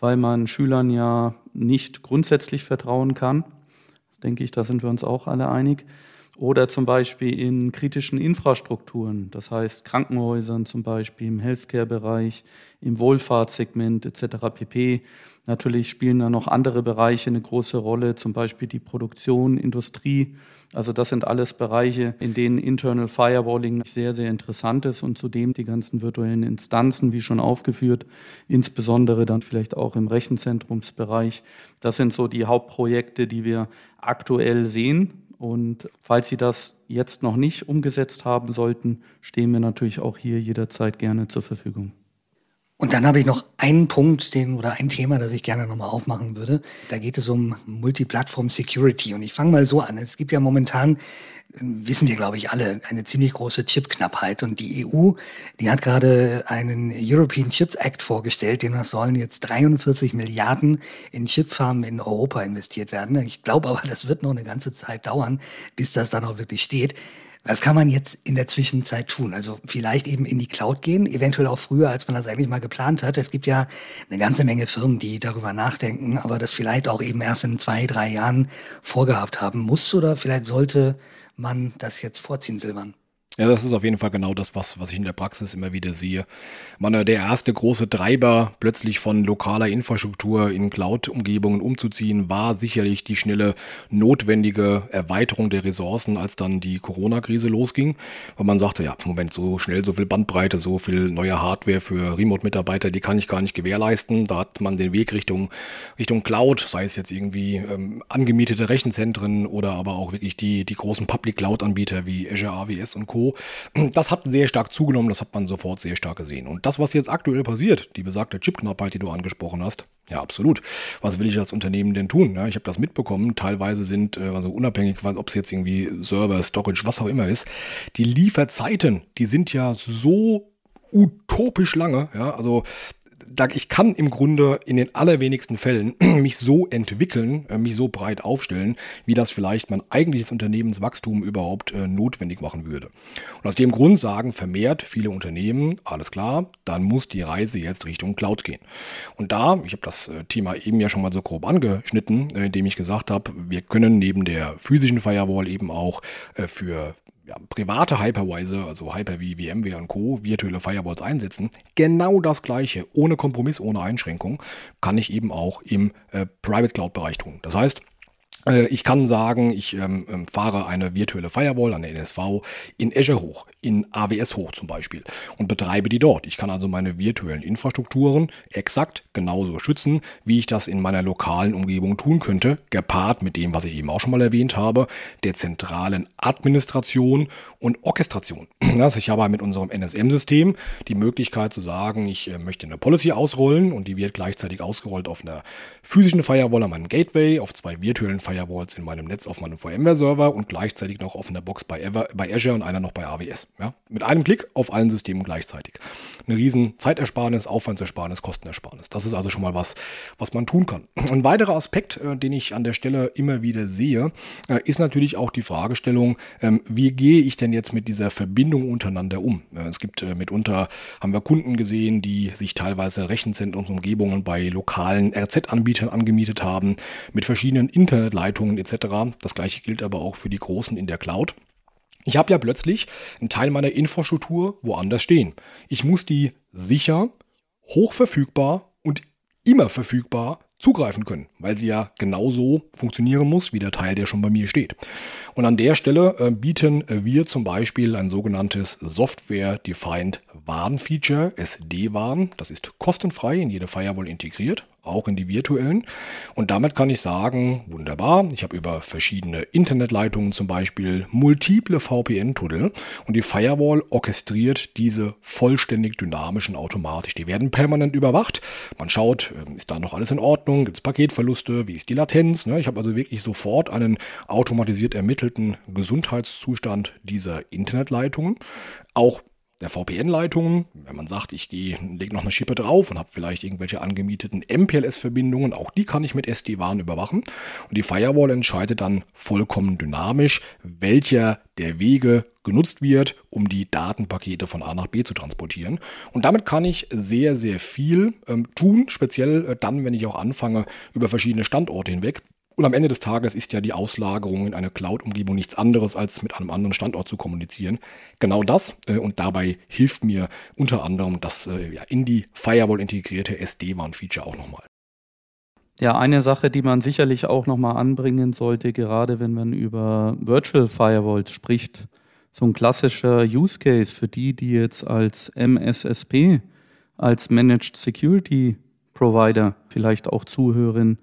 weil man Schülern ja nicht grundsätzlich vertrauen kann. Das denke ich, da sind wir uns auch alle einig. Oder zum Beispiel in kritischen Infrastrukturen, das heißt Krankenhäusern zum Beispiel, im Healthcare-Bereich, im Wohlfahrtssegment etc. pp. Natürlich spielen da noch andere Bereiche eine große Rolle, zum Beispiel die Produktion, Industrie. Also das sind alles Bereiche, in denen Internal Firewalling sehr, sehr interessant ist und zudem die ganzen virtuellen Instanzen, wie schon aufgeführt, insbesondere dann vielleicht auch im Rechenzentrumsbereich. Das sind so die Hauptprojekte, die wir aktuell sehen. Und falls Sie das jetzt noch nicht umgesetzt haben sollten, stehen wir natürlich auch hier jederzeit gerne zur Verfügung. Und dann habe ich noch einen Punkt, den oder ein Thema, das ich gerne nochmal aufmachen würde. Da geht es um Multiplattform Security. Und ich fange mal so an. Es gibt ja momentan, wissen wir, glaube ich, alle, eine ziemlich große Chipknappheit. Und die EU, die hat gerade einen European Chips Act vorgestellt, demnach sollen jetzt 43 Milliarden in Chipfarmen in Europa investiert werden. Ich glaube aber, das wird noch eine ganze Zeit dauern, bis das dann auch wirklich steht. Was kann man jetzt in der Zwischenzeit tun? Also vielleicht eben in die Cloud gehen, eventuell auch früher, als man das eigentlich mal geplant hat. Es gibt ja eine ganze Menge Firmen, die darüber nachdenken, aber das vielleicht auch eben erst in zwei, drei Jahren vorgehabt haben muss oder vielleicht sollte man das jetzt vorziehen, Silvan. Ja, das ist auf jeden Fall genau das, was, was ich in der Praxis immer wieder sehe. Man, der erste große Treiber, plötzlich von lokaler Infrastruktur in Cloud-Umgebungen umzuziehen, war sicherlich die schnelle, notwendige Erweiterung der Ressourcen, als dann die Corona-Krise losging. Weil man sagte, ja, Moment, so schnell, so viel Bandbreite, so viel neue Hardware für Remote-Mitarbeiter, die kann ich gar nicht gewährleisten. Da hat man den Weg Richtung, Richtung Cloud, sei es jetzt irgendwie ähm, angemietete Rechenzentren oder aber auch wirklich die, die großen Public-Cloud-Anbieter wie Azure, AWS und Co das hat sehr stark zugenommen, das hat man sofort sehr stark gesehen. Und das, was jetzt aktuell passiert, die besagte Chipknappheit, die du angesprochen hast, ja, absolut. Was will ich als Unternehmen denn tun? Ja, ich habe das mitbekommen. Teilweise sind, äh, also unabhängig, ob es jetzt irgendwie Server, Storage, was auch immer ist, die Lieferzeiten, die sind ja so utopisch lange. Ja, also ich kann im Grunde in den allerwenigsten Fällen mich so entwickeln, äh, mich so breit aufstellen, wie das vielleicht mein eigentliches Unternehmenswachstum überhaupt äh, notwendig machen würde. Und aus dem Grund sagen vermehrt viele Unternehmen, alles klar, dann muss die Reise jetzt Richtung Cloud gehen. Und da, ich habe das äh, Thema eben ja schon mal so grob angeschnitten, indem ich gesagt habe, wir können neben der physischen Firewall eben auch für ja, private Hypervisor, also Hyper wie VMware und Co., virtuelle Firewalls einsetzen, genau das gleiche, ohne Kompromiss, ohne Einschränkung, kann ich eben auch im äh, Private Cloud-Bereich tun. Das heißt, ich kann sagen, ich ähm, ähm, fahre eine virtuelle Firewall, eine NSV, in Azure hoch, in AWS hoch zum Beispiel und betreibe die dort. Ich kann also meine virtuellen Infrastrukturen exakt genauso schützen, wie ich das in meiner lokalen Umgebung tun könnte, gepaart mit dem, was ich eben auch schon mal erwähnt habe, der zentralen Administration und Orchestration. Also ich habe mit unserem NSM-System die Möglichkeit zu sagen, ich äh, möchte eine Policy ausrollen und die wird gleichzeitig ausgerollt auf einer physischen Firewall an meinem Gateway, auf zwei virtuellen Firewalls in meinem Netz auf meinem VMware-Server und gleichzeitig noch auf einer Box bei, Ever, bei Azure und einer noch bei AWS. Ja? Mit einem Klick auf allen Systemen gleichzeitig. Eine riesen Zeitersparnis, Aufwandsersparnis, Kostenersparnis. Das ist also schon mal was, was man tun kann. Ein weiterer Aspekt, äh, den ich an der Stelle immer wieder sehe, äh, ist natürlich auch die Fragestellung, ähm, wie gehe ich denn jetzt mit dieser Verbindung untereinander um? Äh, es gibt äh, mitunter, haben wir Kunden gesehen, die sich teilweise Rechenzentren und Umgebungen bei lokalen RZ-Anbietern angemietet haben, mit verschiedenen Internet Leitungen etc. Das gleiche gilt aber auch für die großen in der Cloud. Ich habe ja plötzlich einen Teil meiner Infrastruktur woanders stehen. Ich muss die sicher hochverfügbar und immer verfügbar zugreifen können, weil sie ja genauso funktionieren muss wie der Teil, der schon bei mir steht. Und an der Stelle äh, bieten wir zum Beispiel ein sogenanntes Software-Defined Warn-Feature, SD-Warn. Das ist kostenfrei in jede Firewall integriert, auch in die virtuellen. Und damit kann ich sagen, wunderbar, ich habe über verschiedene Internetleitungen zum Beispiel multiple VPN-Tunnel und die Firewall orchestriert diese vollständig dynamischen automatisch. Die werden permanent überwacht. Man schaut, ähm, ist da noch alles in Ordnung, gibt es Paketverluste, wie ist die Latenz. Ne? Ich habe also wirklich sofort einen automatisiert ermittelten Gesundheitszustand dieser Internetleitungen. Auch der VPN-Leitungen. Wenn man sagt, ich lege noch eine Schippe drauf und habe vielleicht irgendwelche angemieteten MPLS-Verbindungen, auch die kann ich mit SD-WAN überwachen. Und die Firewall entscheidet dann vollkommen dynamisch, welcher der Wege genutzt wird, um die Datenpakete von A nach B zu transportieren. Und damit kann ich sehr, sehr viel ähm, tun, speziell äh, dann, wenn ich auch anfange, über verschiedene Standorte hinweg und am Ende des Tages ist ja die Auslagerung in eine Cloud-Umgebung nichts anderes, als mit einem anderen Standort zu kommunizieren. Genau das. Äh, und dabei hilft mir unter anderem das äh, ja, in die Firewall integrierte SD-WAN-Feature auch nochmal. Ja, eine Sache, die man sicherlich auch nochmal anbringen sollte, gerade wenn man über Virtual Firewalls spricht, so ein klassischer Use Case für die, die jetzt als MSSP, als Managed Security Provider vielleicht auch zuhören,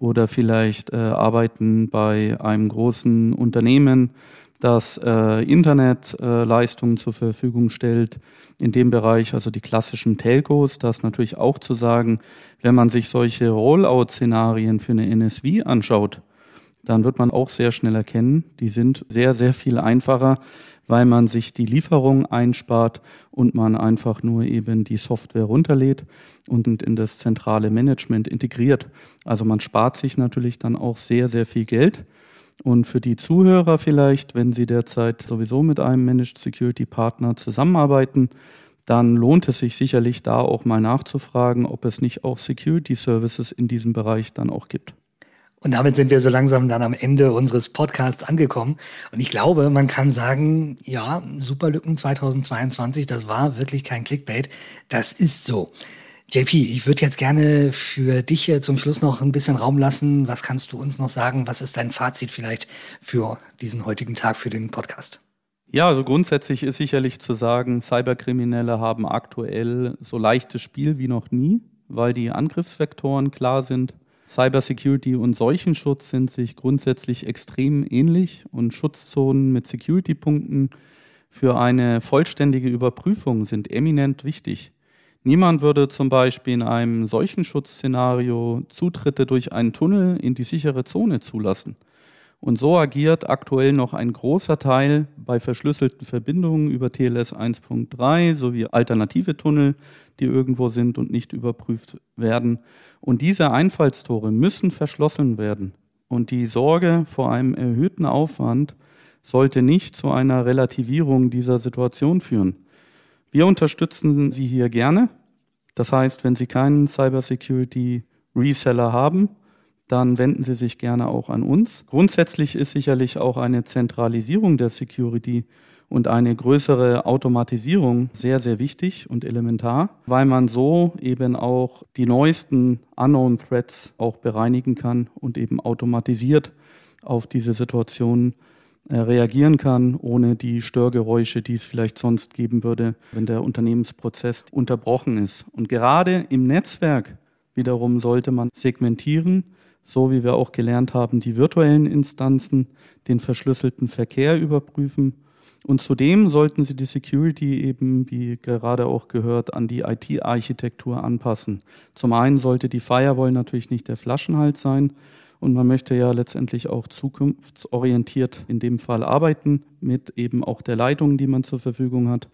oder vielleicht äh, arbeiten bei einem großen Unternehmen, das äh, Internetleistungen äh, zur Verfügung stellt. In dem Bereich, also die klassischen Telcos, das natürlich auch zu sagen, wenn man sich solche Rollout-Szenarien für eine NSV anschaut, dann wird man auch sehr schnell erkennen, die sind sehr, sehr viel einfacher, weil man sich die Lieferung einspart und man einfach nur eben die Software runterlädt und in das zentrale Management integriert. Also man spart sich natürlich dann auch sehr, sehr viel Geld. Und für die Zuhörer vielleicht, wenn Sie derzeit sowieso mit einem Managed Security Partner zusammenarbeiten, dann lohnt es sich sicherlich da auch mal nachzufragen, ob es nicht auch Security Services in diesem Bereich dann auch gibt. Und damit sind wir so langsam dann am Ende unseres Podcasts angekommen. Und ich glaube, man kann sagen, ja, Superlücken 2022, das war wirklich kein Clickbait. Das ist so. JP, ich würde jetzt gerne für dich zum Schluss noch ein bisschen Raum lassen. Was kannst du uns noch sagen? Was ist dein Fazit vielleicht für diesen heutigen Tag, für den Podcast? Ja, also grundsätzlich ist sicherlich zu sagen, Cyberkriminelle haben aktuell so leichtes Spiel wie noch nie, weil die Angriffsvektoren klar sind. Cybersecurity und Seuchenschutz sind sich grundsätzlich extrem ähnlich und Schutzzonen mit Security-Punkten für eine vollständige Überprüfung sind eminent wichtig. Niemand würde zum Beispiel in einem Seuchenschutzszenario Zutritte durch einen Tunnel in die sichere Zone zulassen. Und so agiert aktuell noch ein großer Teil bei verschlüsselten Verbindungen über TLS 1.3 sowie alternative Tunnel, die irgendwo sind und nicht überprüft werden. Und diese Einfallstore müssen verschlossen werden. Und die Sorge vor einem erhöhten Aufwand sollte nicht zu einer Relativierung dieser Situation führen. Wir unterstützen Sie hier gerne. Das heißt, wenn Sie keinen Cybersecurity Reseller haben, dann wenden Sie sich gerne auch an uns. Grundsätzlich ist sicherlich auch eine Zentralisierung der Security und eine größere Automatisierung sehr, sehr wichtig und elementar, weil man so eben auch die neuesten Unknown Threats auch bereinigen kann und eben automatisiert auf diese Situation äh, reagieren kann, ohne die Störgeräusche, die es vielleicht sonst geben würde, wenn der Unternehmensprozess unterbrochen ist. Und gerade im Netzwerk wiederum sollte man segmentieren so wie wir auch gelernt haben, die virtuellen Instanzen, den verschlüsselten Verkehr überprüfen. Und zudem sollten Sie die Security eben, wie gerade auch gehört, an die IT-Architektur anpassen. Zum einen sollte die Firewall natürlich nicht der Flaschenhals sein. Und man möchte ja letztendlich auch zukunftsorientiert in dem Fall arbeiten mit eben auch der Leitung, die man zur Verfügung hat.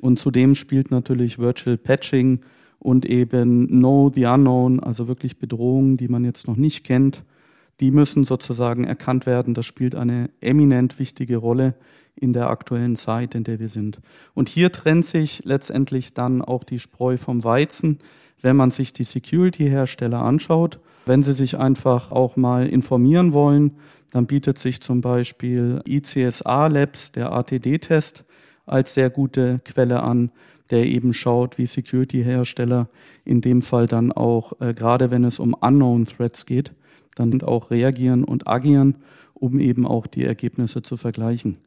Und zudem spielt natürlich Virtual Patching und eben Know the Unknown, also wirklich Bedrohungen, die man jetzt noch nicht kennt, die müssen sozusagen erkannt werden. Das spielt eine eminent wichtige Rolle in der aktuellen Zeit, in der wir sind. Und hier trennt sich letztendlich dann auch die Spreu vom Weizen, wenn man sich die Security-Hersteller anschaut. Wenn Sie sich einfach auch mal informieren wollen, dann bietet sich zum Beispiel ICSA Labs, der ATD-Test, als sehr gute Quelle an. Der eben schaut, wie Security-Hersteller in dem Fall dann auch, äh, gerade wenn es um Unknown Threats geht, dann auch reagieren und agieren, um eben auch die Ergebnisse zu vergleichen.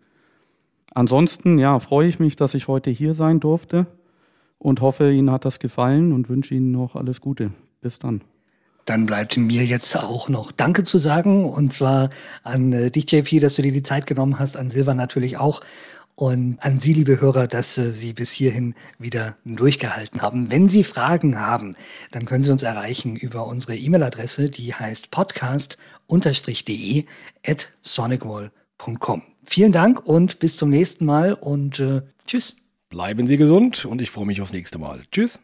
Ansonsten, ja, freue ich mich, dass ich heute hier sein durfte und hoffe, Ihnen hat das gefallen und wünsche Ihnen noch alles Gute. Bis dann. Dann bleibt mir jetzt auch noch Danke zu sagen und zwar an äh, dich, JP, dass du dir die Zeit genommen hast, an Silva natürlich auch und an Sie, liebe Hörer, dass äh, Sie bis hierhin wieder durchgehalten haben. Wenn Sie Fragen haben, dann können Sie uns erreichen über unsere E-Mail-Adresse, die heißt podcast-de at sonicwall.com. Vielen Dank und bis zum nächsten Mal und äh, tschüss. Bleiben Sie gesund und ich freue mich aufs nächste Mal. Tschüss.